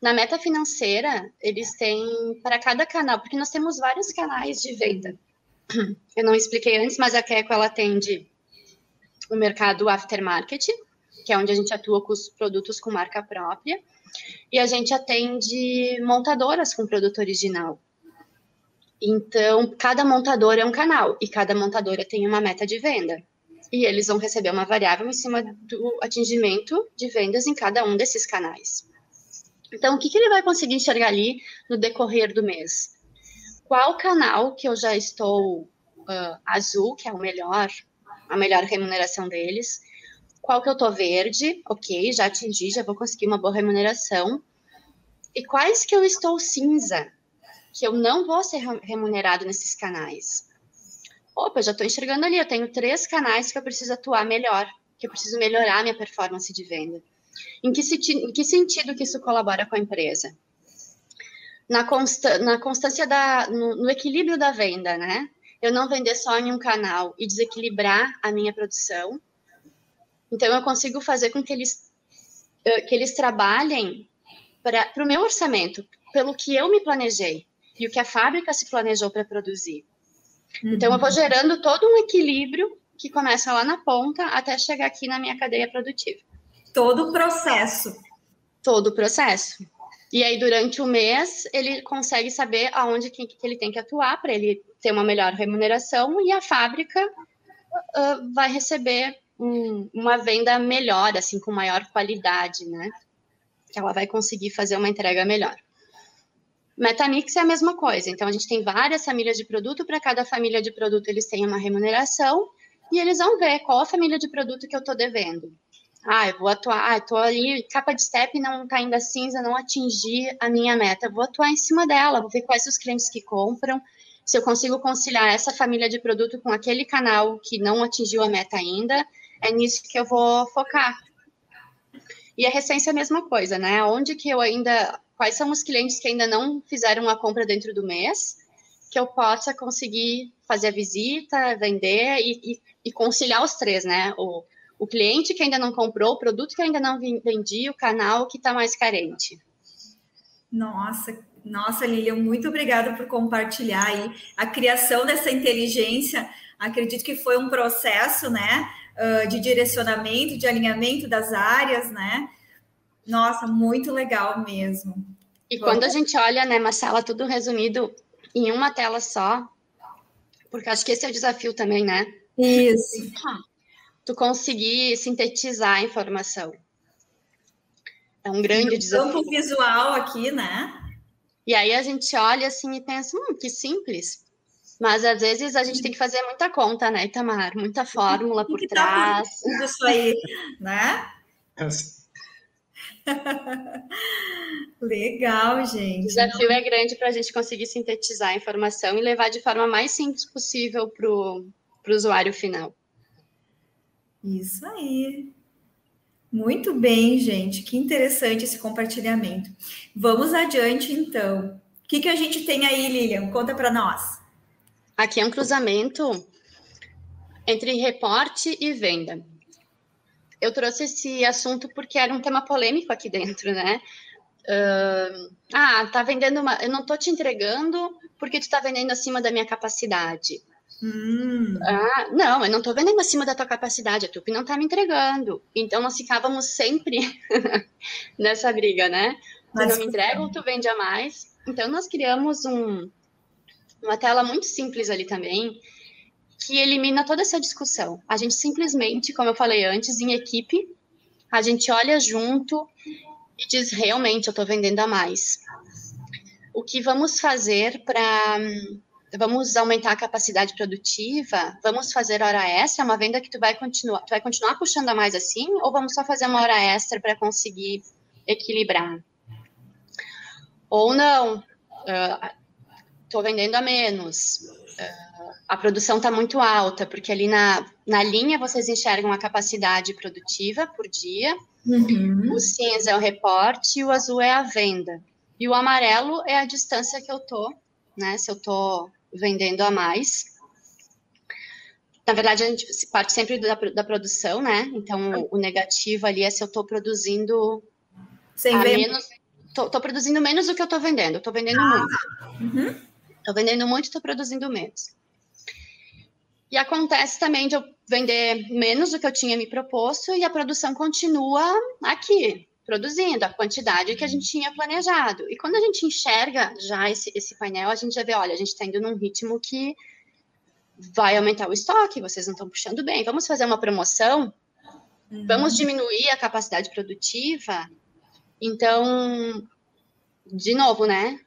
Na meta financeira, eles têm para cada canal, porque nós temos vários canais de venda. Eu não expliquei antes, mas a Keco ela atende o mercado aftermarket, que é onde a gente atua com os produtos com marca própria, e a gente atende montadoras com produto original. Então, cada montadora é um canal e cada montadora tem uma meta de venda. E eles vão receber uma variável em cima do atingimento de vendas em cada um desses canais. Então, o que, que ele vai conseguir enxergar ali no decorrer do mês? Qual canal que eu já estou uh, azul, que é o melhor, a melhor remuneração deles. Qual que eu tô verde? Ok, já atingi, já vou conseguir uma boa remuneração. E quais que eu estou cinza? Que eu não vou ser remunerado nesses canais. Opa, já estou enxergando ali, eu tenho três canais que eu preciso atuar melhor, que eu preciso melhorar minha performance de venda. Em que, em que sentido que isso colabora com a empresa? Na, consta, na constância da, no, no equilíbrio da venda, né? Eu não vender só em um canal e desequilibrar a minha produção. Então, eu consigo fazer com que eles, eh, que eles trabalhem para o meu orçamento, pelo que eu me planejei e o que a fábrica se planejou para produzir. Uhum. Então, eu vou gerando todo um equilíbrio que começa lá na ponta até chegar aqui na minha cadeia produtiva. Todo o processo. Todo o processo. E aí, durante o mês, ele consegue saber aonde que, que ele tem que atuar para ele ter uma melhor remuneração e a fábrica uh, vai receber um, uma venda melhor, assim, com maior qualidade, né? Que ela vai conseguir fazer uma entrega melhor. Metamix é a mesma coisa. Então, a gente tem várias famílias de produto. Para cada família de produto, eles têm uma remuneração. E eles vão ver qual a família de produto que eu estou devendo. Ah, eu vou atuar, ah, estou ali, capa de step não está ainda cinza, não atingi a minha meta. Vou atuar em cima dela, vou ver quais os clientes que compram, se eu consigo conciliar essa família de produto com aquele canal que não atingiu a meta ainda, é nisso que eu vou focar. E a recência é a mesma coisa, né? Onde que eu ainda, quais são os clientes que ainda não fizeram a compra dentro do mês, que eu possa conseguir fazer a visita, vender e, e, e conciliar os três, né? O, o cliente que ainda não comprou, o produto que ainda não vendi, o canal que está mais carente. Nossa, nossa, Lilian, muito obrigada por compartilhar aí a criação dessa inteligência. Acredito que foi um processo, né, de direcionamento, de alinhamento das áreas, né? Nossa, muito legal mesmo. E Vamos... quando a gente olha, né, Marcela, tudo resumido em uma tela só, porque acho que esse é o desafio também, né? Isso tu conseguir sintetizar a informação. É um grande desafio. Campo visual aqui, né? E aí a gente olha assim e pensa, hum, que simples. Mas às vezes a gente tem que fazer muita conta, né, Itamar? Muita fórmula por trás. Tá isso aí, né? (laughs) Legal, gente. O desafio é grande para a gente conseguir sintetizar a informação e levar de forma mais simples possível para o usuário final. Isso aí. Muito bem, gente. Que interessante esse compartilhamento. Vamos adiante, então. O que, que a gente tem aí, Lilian? Conta para nós. Aqui é um cruzamento entre reporte e venda. Eu trouxe esse assunto porque era um tema polêmico aqui dentro, né? Uh, ah, tá vendendo uma. Eu não tô te entregando porque tu tá vendendo acima da minha capacidade. Hum. Ah, não, eu não estou vendendo acima da tua capacidade, a Tupi não está me entregando. Então nós ficávamos sempre (laughs) nessa briga, né? Tu Mas não me entrega ou tu vende a mais. Então nós criamos um, uma tela muito simples ali também, que elimina toda essa discussão. A gente simplesmente, como eu falei antes, em equipe, a gente olha junto e diz realmente eu estou vendendo a mais. O que vamos fazer para vamos aumentar a capacidade produtiva, vamos fazer hora extra, é uma venda que tu vai continuar, tu vai continuar puxando a mais assim, ou vamos só fazer uma hora extra para conseguir equilibrar? Ou não, estou uh, vendendo a menos, uh, a produção está muito alta, porque ali na, na linha vocês enxergam a capacidade produtiva por dia, uhum. o cinza é o reporte e o azul é a venda. E o amarelo é a distância que eu tô, né? Se eu tô vendendo a mais. Na verdade, a gente parte sempre da, da produção, né? Então, o, negativo ali é se eu estou produzindo Sem a menos. Estou produzindo menos do que eu estou vendendo. Estou vendendo ah. muito. Estou uhum. vendendo muito, estou produzindo menos. E acontece também de eu vender menos do que eu tinha me proposto e a produção continua aqui, produzindo a quantidade que a gente tinha planejado. E quando a gente enxerga já esse, esse painel, a gente já vê, olha, a gente está indo num ritmo que vai aumentar o estoque, vocês não estão puxando bem. Vamos fazer uma promoção? Uhum. Vamos diminuir a capacidade produtiva? Então, de novo, né?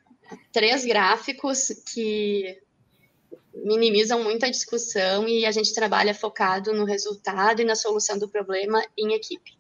Três gráficos que minimizam muito a discussão e a gente trabalha focado no resultado e na solução do problema em equipe.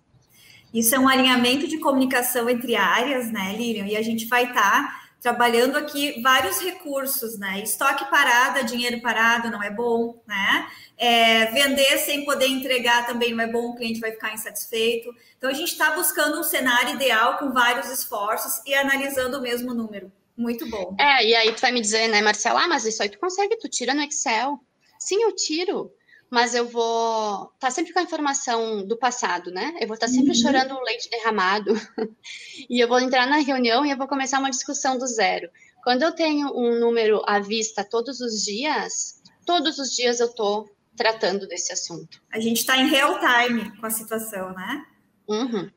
Isso é um alinhamento de comunicação entre áreas, né, Lilian? E a gente vai estar tá trabalhando aqui vários recursos, né? Estoque parado, dinheiro parado não é bom, né? É, vender sem poder entregar também não é bom, o cliente vai ficar insatisfeito. Então a gente está buscando um cenário ideal com vários esforços e analisando o mesmo número. Muito bom. É, e aí tu vai me dizer, né, Marcela, ah, mas isso aí tu consegue, tu tira no Excel. Sim, eu tiro, mas eu vou estar tá sempre com a informação do passado, né? Eu vou estar tá sempre uhum. chorando o leite derramado. (laughs) e eu vou entrar na reunião e eu vou começar uma discussão do zero. Quando eu tenho um número à vista todos os dias, todos os dias eu estou tratando desse assunto. A gente está em real time com a situação, né? Uhum.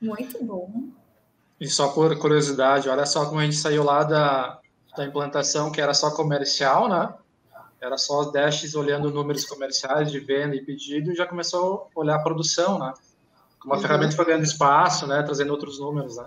Muito bom. E só por curiosidade, olha só como a gente saiu lá da, da implantação que era só comercial, né? Era só os dashes olhando números comerciais de venda e pedido e já começou a olhar a produção, né? Como a uhum. ferramenta foi ganhando espaço, né? Trazendo outros números, né?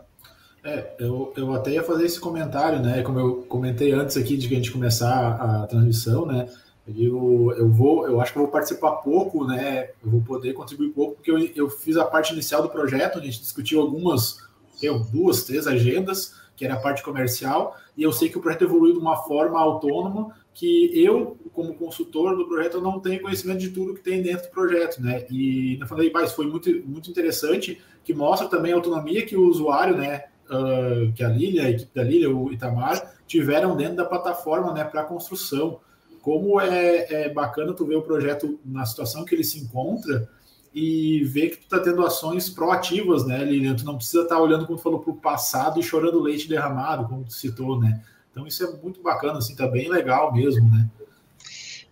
É, eu, eu até ia fazer esse comentário, né? Como eu comentei antes aqui de que a gente começar a transmissão, né? Eu digo, eu vou, eu acho que eu vou participar pouco, né? Eu vou poder contribuir pouco, porque eu, eu fiz a parte inicial do projeto, a gente discutiu algumas, eu, duas, três agendas, que era a parte comercial, e eu sei que o projeto evoluiu de uma forma autônoma, que eu, como consultor do projeto, não tenho conhecimento de tudo que tem dentro do projeto, né? E eu falei, mas foi muito, muito interessante, que mostra também a autonomia que o usuário, né? uh, que a Lilia, a equipe da Lilia, o Itamar, tiveram dentro da plataforma né, para construção. Como é, é, bacana tu ver o projeto na situação que ele se encontra e ver que tu está tendo ações proativas, né, Lilian? Tu não precisa estar tá olhando, como tu falou, para o passado e chorando leite derramado, como tu citou, né? Então isso é muito bacana, assim, tá bem legal mesmo, né?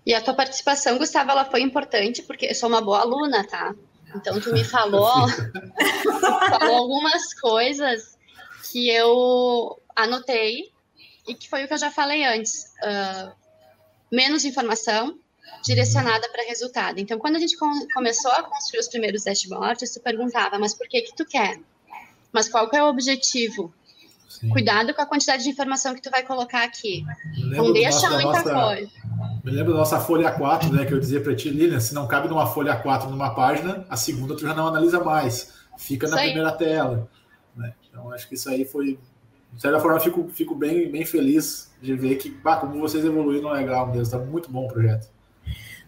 E a tua participação, Gustavo, ela foi importante, porque eu sou uma boa aluna, tá? Então tu me falou, (laughs) (laughs) falou algumas coisas que eu anotei e que foi o que eu já falei antes. Uh, menos informação direcionada para resultado. Então, quando a gente com, começou a construir os primeiros dashboards, tu perguntava, mas por que que tu quer? Mas qual que é o objetivo? Sim. Cuidado com a quantidade de informação que tu vai colocar aqui. Não deixa muita nossa, coisa. Me lembro da nossa folha 4, né, que eu dizia para ti, Lilian, se não cabe numa folha 4 numa página, a segunda tu já não analisa mais. Fica na primeira tela. Né? Então, acho que isso aí foi. De certa forma, fico, fico bem, bem feliz de ver que, bah, como vocês evoluíram legal mesmo. Está muito bom o projeto.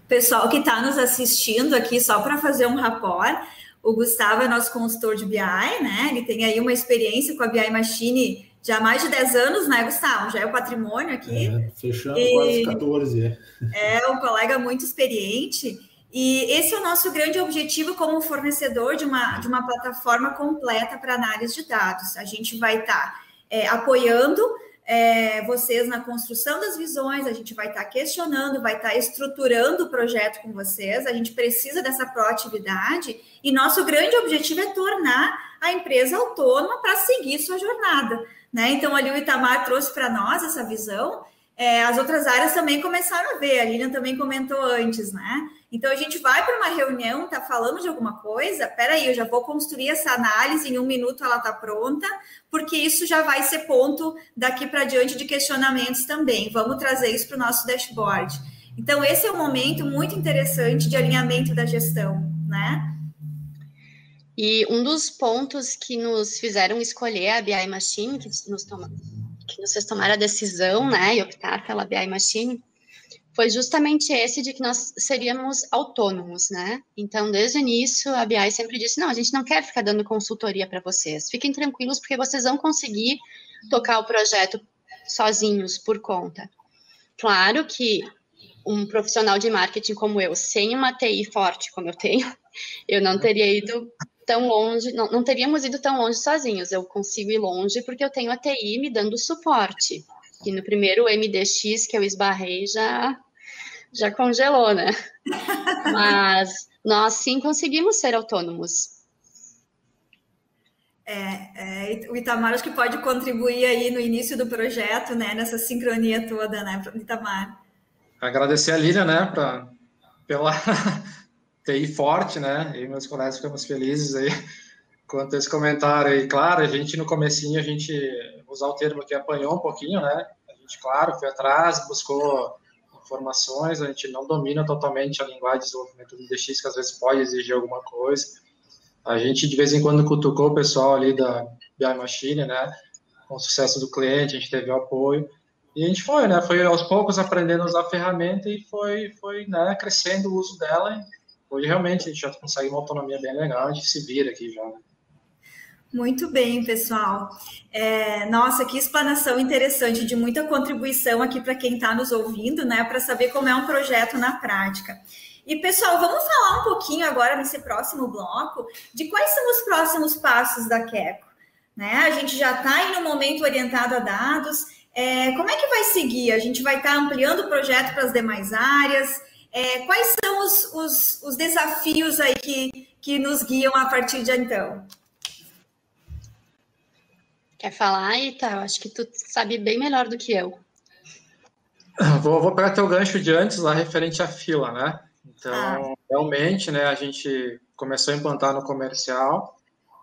Pessoal que está nos assistindo aqui, só para fazer um rapport, o Gustavo é nosso consultor de BI, né? Ele tem aí uma experiência com a BI Machine já há mais de 10 anos, né, Gustavo? Já é o patrimônio aqui. É, fechando e... quase 14. É. é um colega muito experiente. E esse é o nosso grande objetivo como fornecedor de uma, de uma plataforma completa para análise de dados. A gente vai estar tá, é, apoiando é, vocês na construção das visões, a gente vai estar tá questionando, vai estar tá estruturando o projeto com vocês, a gente precisa dessa proatividade e nosso grande objetivo é tornar a empresa autônoma para seguir sua jornada. Né? Então, ali o Itamar trouxe para nós essa visão, é, as outras áreas também começaram a ver, a Lilian também comentou antes, né? Então a gente vai para uma reunião, tá falando de alguma coisa, peraí, eu já vou construir essa análise, em um minuto ela tá pronta, porque isso já vai ser ponto daqui para diante de questionamentos também. Vamos trazer isso para o nosso dashboard. Então, esse é um momento muito interessante de alinhamento da gestão, né? E um dos pontos que nos fizeram escolher a BI Machine, que nos, toma, que nos fez tomar a decisão, né, e optar pela BI Machine, foi justamente esse de que nós seríamos autônomos, né? Então, desde o início, a BI sempre disse: não, a gente não quer ficar dando consultoria para vocês. Fiquem tranquilos, porque vocês vão conseguir tocar o projeto sozinhos, por conta. Claro que um profissional de marketing como eu, sem uma TI forte como eu tenho, (laughs) eu não teria ido tão longe, não, não teríamos ido tão longe sozinhos. Eu consigo ir longe porque eu tenho a TI me dando suporte. E no primeiro MDX que eu esbarrei já já congelou, né? (laughs) Mas nós sim conseguimos ser autônomos. É, é, o Itamar acho que pode contribuir aí no início do projeto, né? Nessa sincronia toda, né, Itamar? Agradecer a Lília, né, pra, pela (laughs) TI forte, né? E meus colegas ficamos felizes aí (laughs) quanto a esse comentário. E claro, a gente no comecinho, a gente, usar o termo que apanhou um pouquinho, né? A gente, claro, foi atrás, buscou informações, a gente não domina totalmente a linguagem de desenvolvimento do DX, que às vezes pode exigir alguma coisa. A gente, de vez em quando, cutucou o pessoal ali da BI Machine, né? Com o sucesso do cliente, a gente teve apoio. E a gente foi, né? Foi aos poucos aprendendo a usar a ferramenta e foi, foi né, crescendo o uso dela. Hoje, realmente, a gente já consegue uma autonomia bem legal, a gente se vira aqui já, né? Muito bem, pessoal. É, nossa, que explanação interessante, de muita contribuição aqui para quem está nos ouvindo, né, para saber como é um projeto na prática. E, pessoal, vamos falar um pouquinho agora nesse próximo bloco de quais são os próximos passos da Queco. Né? A gente já está em um momento orientado a dados. É, como é que vai seguir? A gente vai estar tá ampliando o projeto para as demais áreas? É, quais são os, os, os desafios aí que, que nos guiam a partir de então? Quer falar, Ita? Eu acho que tu sabe bem melhor do que eu. Vou, vou pegar teu gancho de antes, lá referente à fila, né? Então, ah. realmente, né, a gente começou a implantar no comercial,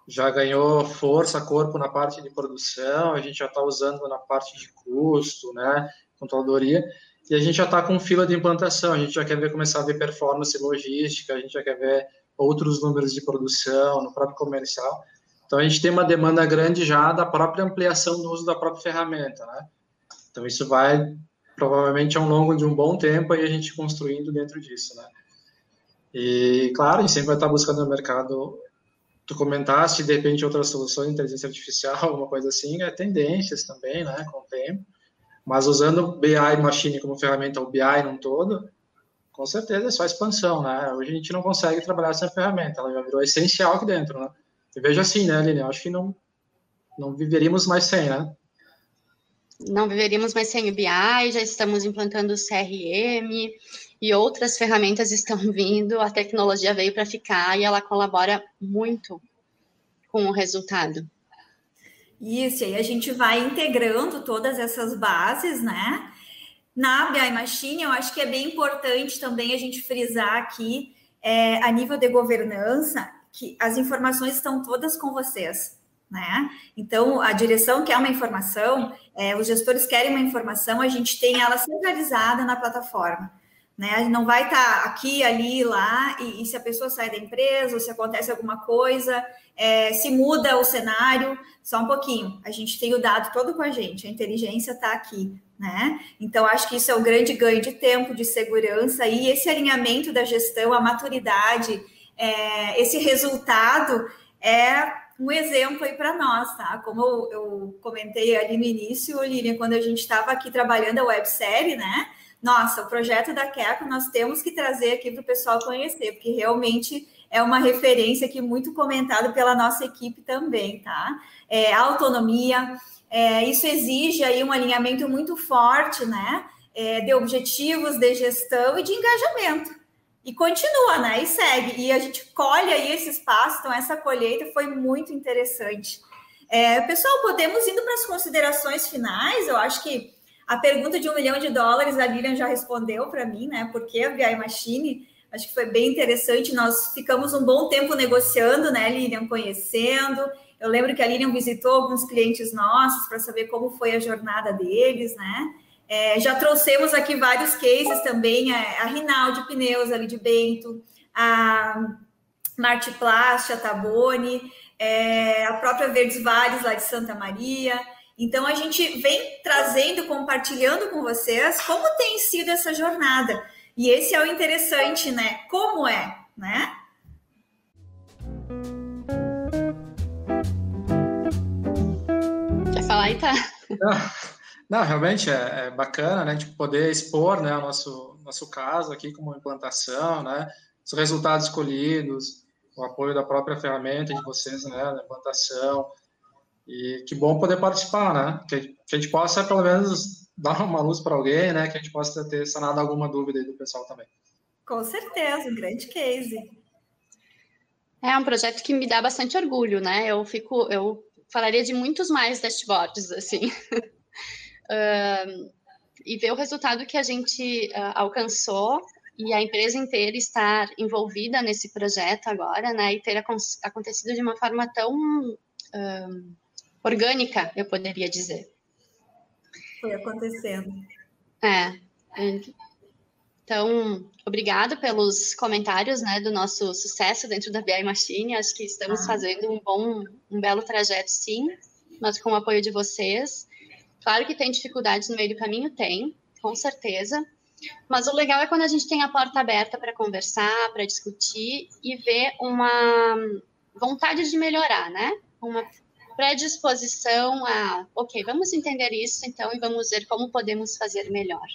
já ganhou força, corpo na parte de produção, a gente já está usando na parte de custo, né, controladoria, e a gente já está com fila de implantação, a gente já quer ver começar a ver performance logística, a gente já quer ver outros números de produção no próprio comercial. Então, a gente tem uma demanda grande já da própria ampliação do uso da própria ferramenta, né? Então, isso vai provavelmente ao longo de um bom tempo aí a gente construindo dentro disso, né? E, claro, a gente sempre vai estar buscando no mercado. Tu comentaste, de repente, outras soluções, inteligência artificial, (laughs) alguma coisa assim, é tendências também, né, com o tempo. Mas usando BI Machine como ferramenta, o BI num todo, com certeza é só expansão, né? Hoje a gente não consegue trabalhar sem ferramenta, ela já virou essencial aqui dentro, né? E veja assim, né, Aline? Eu acho que não, não viveríamos mais sem, né? Não viveríamos mais sem o BI, já estamos implantando o CRM e outras ferramentas estão (laughs) vindo, a tecnologia veio para ficar e ela colabora muito com o resultado. Isso, e aí a gente vai integrando todas essas bases, né? Na BI Machine, eu acho que é bem importante também a gente frisar aqui, é, a nível de governança, que as informações estão todas com vocês, né? Então, a direção quer uma informação, é, os gestores querem uma informação, a gente tem ela centralizada na plataforma. Né? Não vai estar tá aqui, ali, lá, e, e, se a pessoa sai da empresa, ou se acontece alguma coisa, é, se muda o cenário, só um pouquinho. A gente tem o dado todo com a gente, a inteligência está aqui, né? Então, acho que isso é o grande ganho de tempo, de segurança, e esse alinhamento da gestão, a maturidade, é, esse resultado é um exemplo aí para nós, tá? Como eu, comentei ali no início, Lilian, quando a gente estava aqui trabalhando a websérie, né? nossa, o projeto da Keco nós temos que trazer aqui para o pessoal conhecer, porque realmente é uma referência aqui muito comentada pela nossa equipe também, tá? É, autonomia, é, isso exige aí um alinhamento muito forte, né? É, de objetivos, de gestão e de engajamento. E continua, né? E segue. E a gente colhe aí esse espaço, então essa colheita foi muito interessante. É, pessoal, podemos indo para as considerações finais, eu acho que a pergunta de um milhão de dólares, a Lilian já respondeu para mim, né? Porque a BI Machine, acho que foi bem interessante. Nós ficamos um bom tempo negociando, né, Lilian, conhecendo. Eu lembro que a Lilian visitou alguns clientes nossos para saber como foi a jornada deles, né? É, já trouxemos aqui vários cases também, a, a Rinaldi Pneus ali de Bento, a Martiplast, a Tabone, é, a própria Verdes Vales lá de Santa Maria. Então, a gente vem trazendo, compartilhando com vocês como tem sido essa jornada. E esse é o interessante, né? Como é, né? Quer falar aí, tá? (laughs) Não, realmente é, é, bacana, né? Tipo, poder expor, né, o nosso, nosso caso aqui como implantação, né? Os resultados escolhidos, o apoio da própria ferramenta de vocês, né, na implantação, e que bom poder participar, né? Que, que a gente possa, pelo menos, dar uma luz para alguém, né? Que a gente possa ter sanado alguma dúvida aí do pessoal também. Com certeza, um grande case. É um projeto que me dá bastante orgulho, né? Eu fico, eu falaria de muitos mais dashboards, assim. (laughs) uh, e ver o resultado que a gente uh, alcançou e a empresa inteira estar envolvida nesse projeto agora, né? E ter acontecido de uma forma tão uh, orgânica, eu poderia dizer. Foi acontecendo. É. Então, obrigada pelos comentários né, do nosso sucesso dentro da BI Machine. Acho que estamos ah. fazendo um bom, um belo trajeto, sim, mas com o apoio de vocês. Claro que tem dificuldades no meio do caminho, tem, com certeza. Mas o legal é quando a gente tem a porta aberta para conversar, para discutir e ver uma vontade de melhorar, né? uma predisposição a, ok, vamos entender isso então e vamos ver como podemos fazer melhor.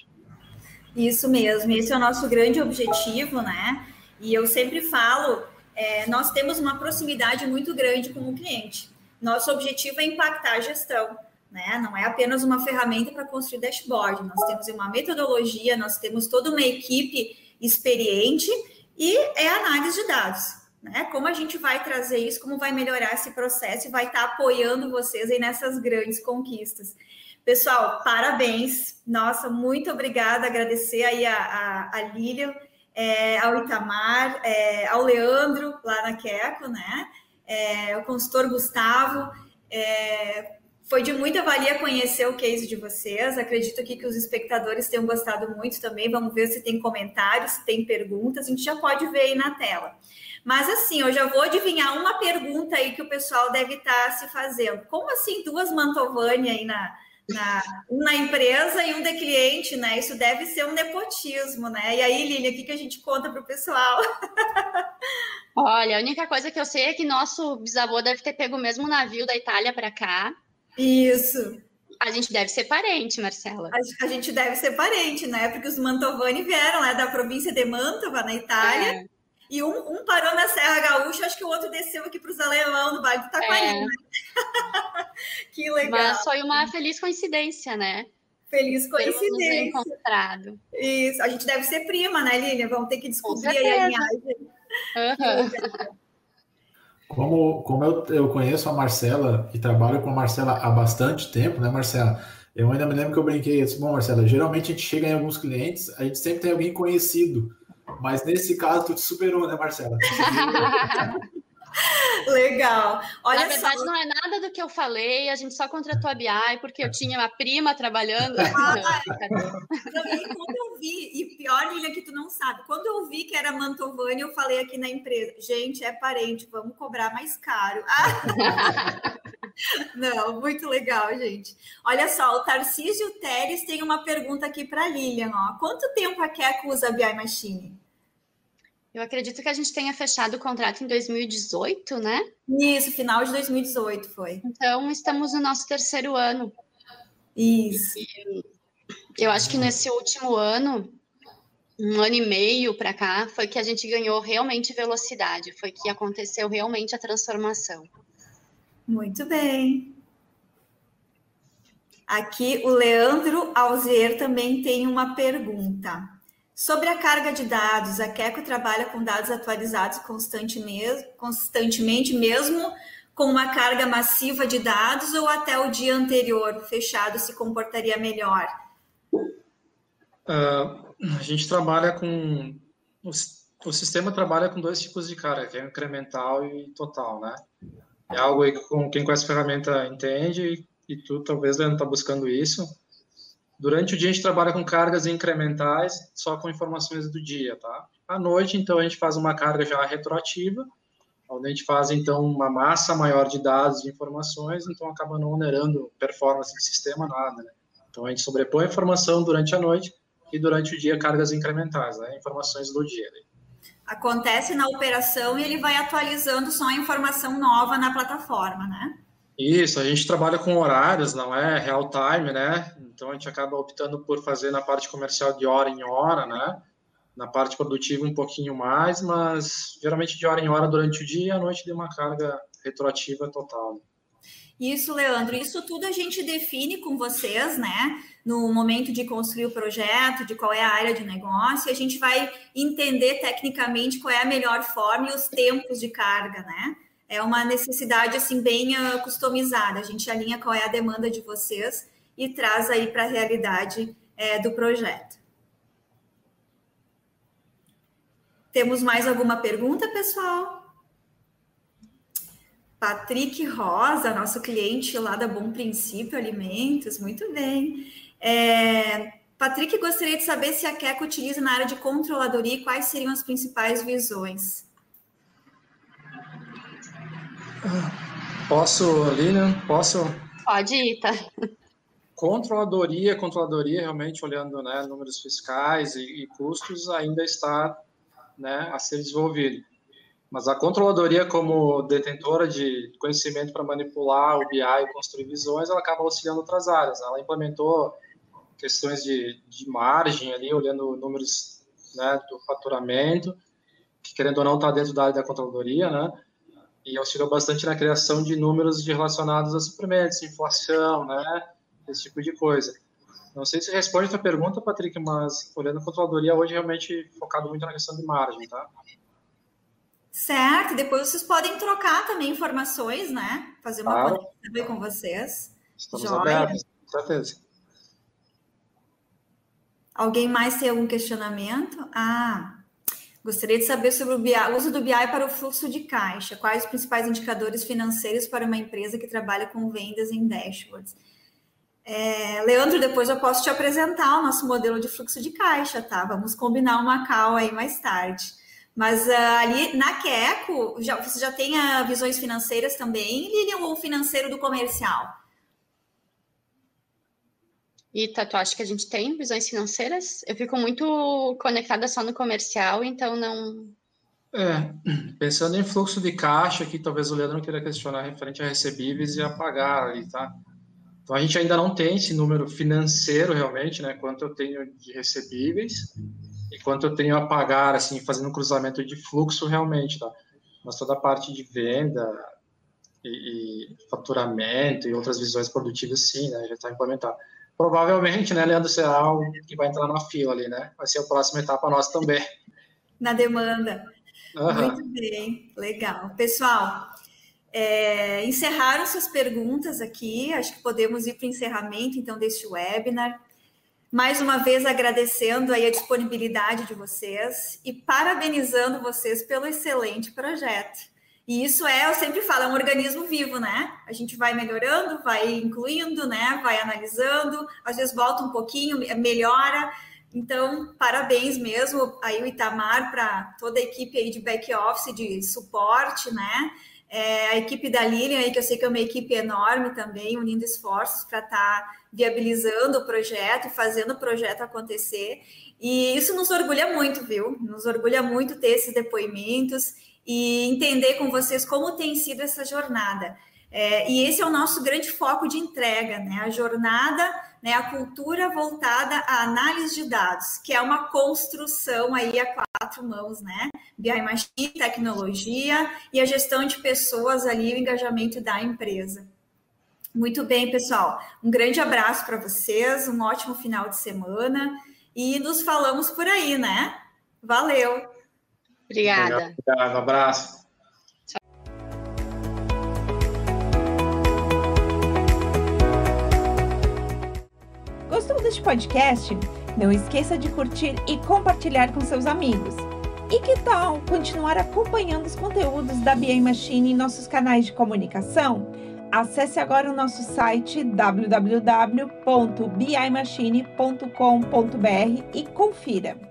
Isso mesmo, esse é o nosso grande objetivo, né? E eu sempre falo, é, nós temos uma proximidade muito grande com o cliente. Nosso objetivo é impactar a gestão, né? Não é apenas uma ferramenta para construir dashboard. Nós temos uma metodologia, nós temos toda uma equipe experiente e é análise de dados. Né? Como a gente vai trazer isso, como vai melhorar esse processo e vai estar tá apoiando vocês aí nessas grandes conquistas. Pessoal, parabéns. Nossa, muito obrigada. Agradecer aí a, a, a é, ao Itamar, é, ao Leandro, lá na Queco, né? É, o consultor Gustavo. É, foi de muita valia conhecer o case de vocês. Acredito aqui que os espectadores tenham gostado muito também. Vamos ver se tem comentários, se tem perguntas. A gente já pode ver aí na tela. Mas assim, eu já vou adivinhar uma pergunta aí que o pessoal deve estar tá se fazendo. Como assim duas Mantovani aí na, na, um na empresa e um de cliente, né? Isso deve ser um nepotismo, né? E aí, Lília, o que, que a gente conta para o pessoal? (laughs) Olha, a única coisa que eu sei é que nosso bisavô deve ter pego o mesmo navio da Itália para cá. Isso. A gente deve ser parente, Marcela. A, a, gente deve ser parente, né? Porque os Mantovani vieram lá da província de Mantova, na Itália. É. E um, um, parou na Serra Gaúcha, acho que o outro desceu aqui para os alemão do Vale do Taquari. É. Né? (laughs) que legal. Mas foi uma feliz coincidência, né? Feliz coincidência. encontrado. Isso. A gente deve ser prima, né, Lilian? Vamos ter que descobrir aí a linhagem. Uhum. Como, como eu, eu conheço a Marcela e trabalho com a Marcela há bastante tempo, né, Marcela? Eu ainda me lembro que eu brinquei, eu disse, bom, Marcela, geralmente a gente chega em alguns clientes, a gente sempre tem alguém conhecido. Mas nesse caso, tu te superou, né, Marcela? (laughs) (laughs) Legal. Olha Na verdade, só... não é nada do que eu falei, a gente só contratou a BI porque eu tinha uma prima trabalhando. Ah, quando eu vi, e pior, Lilian, que tu não sabe, quando eu vi que era Mantovani, eu falei aqui na empresa, gente, é parente, vamos cobrar mais caro. Ah. (laughs) Não, muito legal, gente. Olha só, o Tarcísio Teres tem uma pergunta aqui para Lilian. Ó. Quanto tempo a Keco usa a BI Machine? Eu acredito que a gente tenha fechado o contrato em 2018, né? Isso, final de 2018 foi. Então, estamos no nosso terceiro ano. Isso. E eu acho que nesse último ano, um ano e meio para cá, foi que a gente ganhou realmente velocidade, foi que aconteceu realmente a transformação. Muito bem. Aqui o Leandro Alzier também tem uma pergunta. Sobre a carga de dados, a Queco trabalha com dados atualizados constantemente, mesmo com uma carga massiva de dados ou até o dia anterior fechado se comportaria melhor? Uh, a gente trabalha com. O, o sistema trabalha com dois tipos de carga, que é incremental e total, né? é algo que com quem conhece a ferramenta entende e tu talvez não está buscando isso. Durante o dia a gente trabalha com cargas incrementais, só com informações do dia, tá? À noite, então, a gente faz uma carga já retroativa, onde a gente faz, então, uma massa maior de dados e informações, então acaba não onerando performance do sistema, nada, né? Então, a gente sobrepõe a informação durante a noite e durante o dia cargas incrementais, né? Informações do dia. Né? acontece na operação e ele vai atualizando só a informação nova na plataforma, né? Isso, a gente trabalha com horários, não é real time, né? Então a gente acaba optando por fazer na parte comercial de hora em hora, né? Na parte produtiva um pouquinho mais, mas geralmente de hora em hora durante o dia e à noite de uma carga retroativa total. Isso, Leandro, isso tudo a gente define com vocês, né? No momento de construir o projeto, de qual é a área de negócio, a gente vai entender tecnicamente qual é a melhor forma e os tempos de carga, né? É uma necessidade assim bem uh, customizada. A gente alinha qual é a demanda de vocês e traz aí para a realidade é, do projeto. Temos mais alguma pergunta, pessoal? Patrick Rosa, nosso cliente lá da Bom Princípio Alimentos, muito bem. É, Patrick, gostaria de saber se a Queco utiliza na área de controladoria e quais seriam as principais visões. Posso, Lilian? Posso? Pode ir, tá? Controladoria, controladoria, realmente olhando né, números fiscais e, e custos, ainda está né, a ser desenvolvido. Mas a controladoria, como detentora de conhecimento para manipular o BI e construir visões, ela acaba auxiliando outras áreas. Ela implementou questões de, de margem ali, olhando números né, do faturamento, que querendo ou não está dentro da área da controladoria, né? E auxiliou bastante na criação de números de relacionados a suprimentos, inflação, né? Esse tipo de coisa. Não sei se responde a tua pergunta, Patrick, mas olhando a controladoria hoje realmente focado muito na questão de margem, tá? Certo, depois vocês podem trocar também informações, né? Fazer uma claro. conexão com vocês. Estamos Joia. abertos, com certeza. Alguém mais tem algum questionamento? Ah, gostaria de saber sobre o BI, uso do BI para o fluxo de caixa. Quais os principais indicadores financeiros para uma empresa que trabalha com vendas em dashboards? É, Leandro, depois eu posso te apresentar o nosso modelo de fluxo de caixa, tá? Vamos combinar uma call aí mais tarde. Mas uh, ali na Queco, já, você já tem uh, visões financeiras também, Lilian, ou financeiro do comercial? Tu acha que a gente tem visões financeiras? Eu fico muito conectada só no comercial, então não. É, (clears throat) pensando em fluxo de caixa, que talvez o Leandro queira questionar referente a recebíveis e a pagar ali, tá? Então a gente ainda não tem esse número financeiro realmente, né? Quanto eu tenho de recebíveis e quanto eu tenho a pagar, assim, fazendo um cruzamento de fluxo realmente, tá? Mas toda a parte de venda e, e faturamento e outras visões produtivas, sim, né? Já está implementado. Provavelmente, né, Leandro, será algo que vai entrar na fila ali, né? Vai ser a próxima etapa nossa também. Na demanda. Uhum. Muito bem, legal. Pessoal, é, encerraram suas perguntas aqui, acho que podemos ir para o encerramento, então, deste webinar. Mais uma vez agradecendo aí a disponibilidade de vocês e parabenizando vocês pelo excelente projeto. E isso é, eu sempre falo, é um organismo vivo, né? A gente vai melhorando, vai incluindo, né? Vai analisando, às vezes volta um pouquinho, melhora. Então, parabéns mesmo aí o Itamar para toda a equipe aí de back office de suporte, né? É, a equipe da Lilian aí, que eu sei que é uma equipe enorme também, unindo esforços para estar tá viabilizando o projeto fazendo o projeto acontecer. E isso nos orgulha muito, viu? Nos orgulha muito ter esses depoimentos e entender com vocês como tem sido essa jornada. É, e esse é o nosso grande foco de entrega, né? A jornada, né? A cultura voltada à análise de dados, que é uma construção aí a quatro mãos, né? BI Machine, tecnologia e a gestão de pessoas ali, o engajamento da empresa. Muito bem, pessoal. Um grande abraço para vocês, um ótimo final de semana e nos falamos por aí, né? Valeu. Obrigada. Obrigado, um abraço. Gostou deste podcast? Não esqueça de curtir e compartilhar com seus amigos. E que tal continuar acompanhando os conteúdos da BI Machine em nossos canais de comunicação? Acesse agora o nosso site www.bimachine.com.br e confira.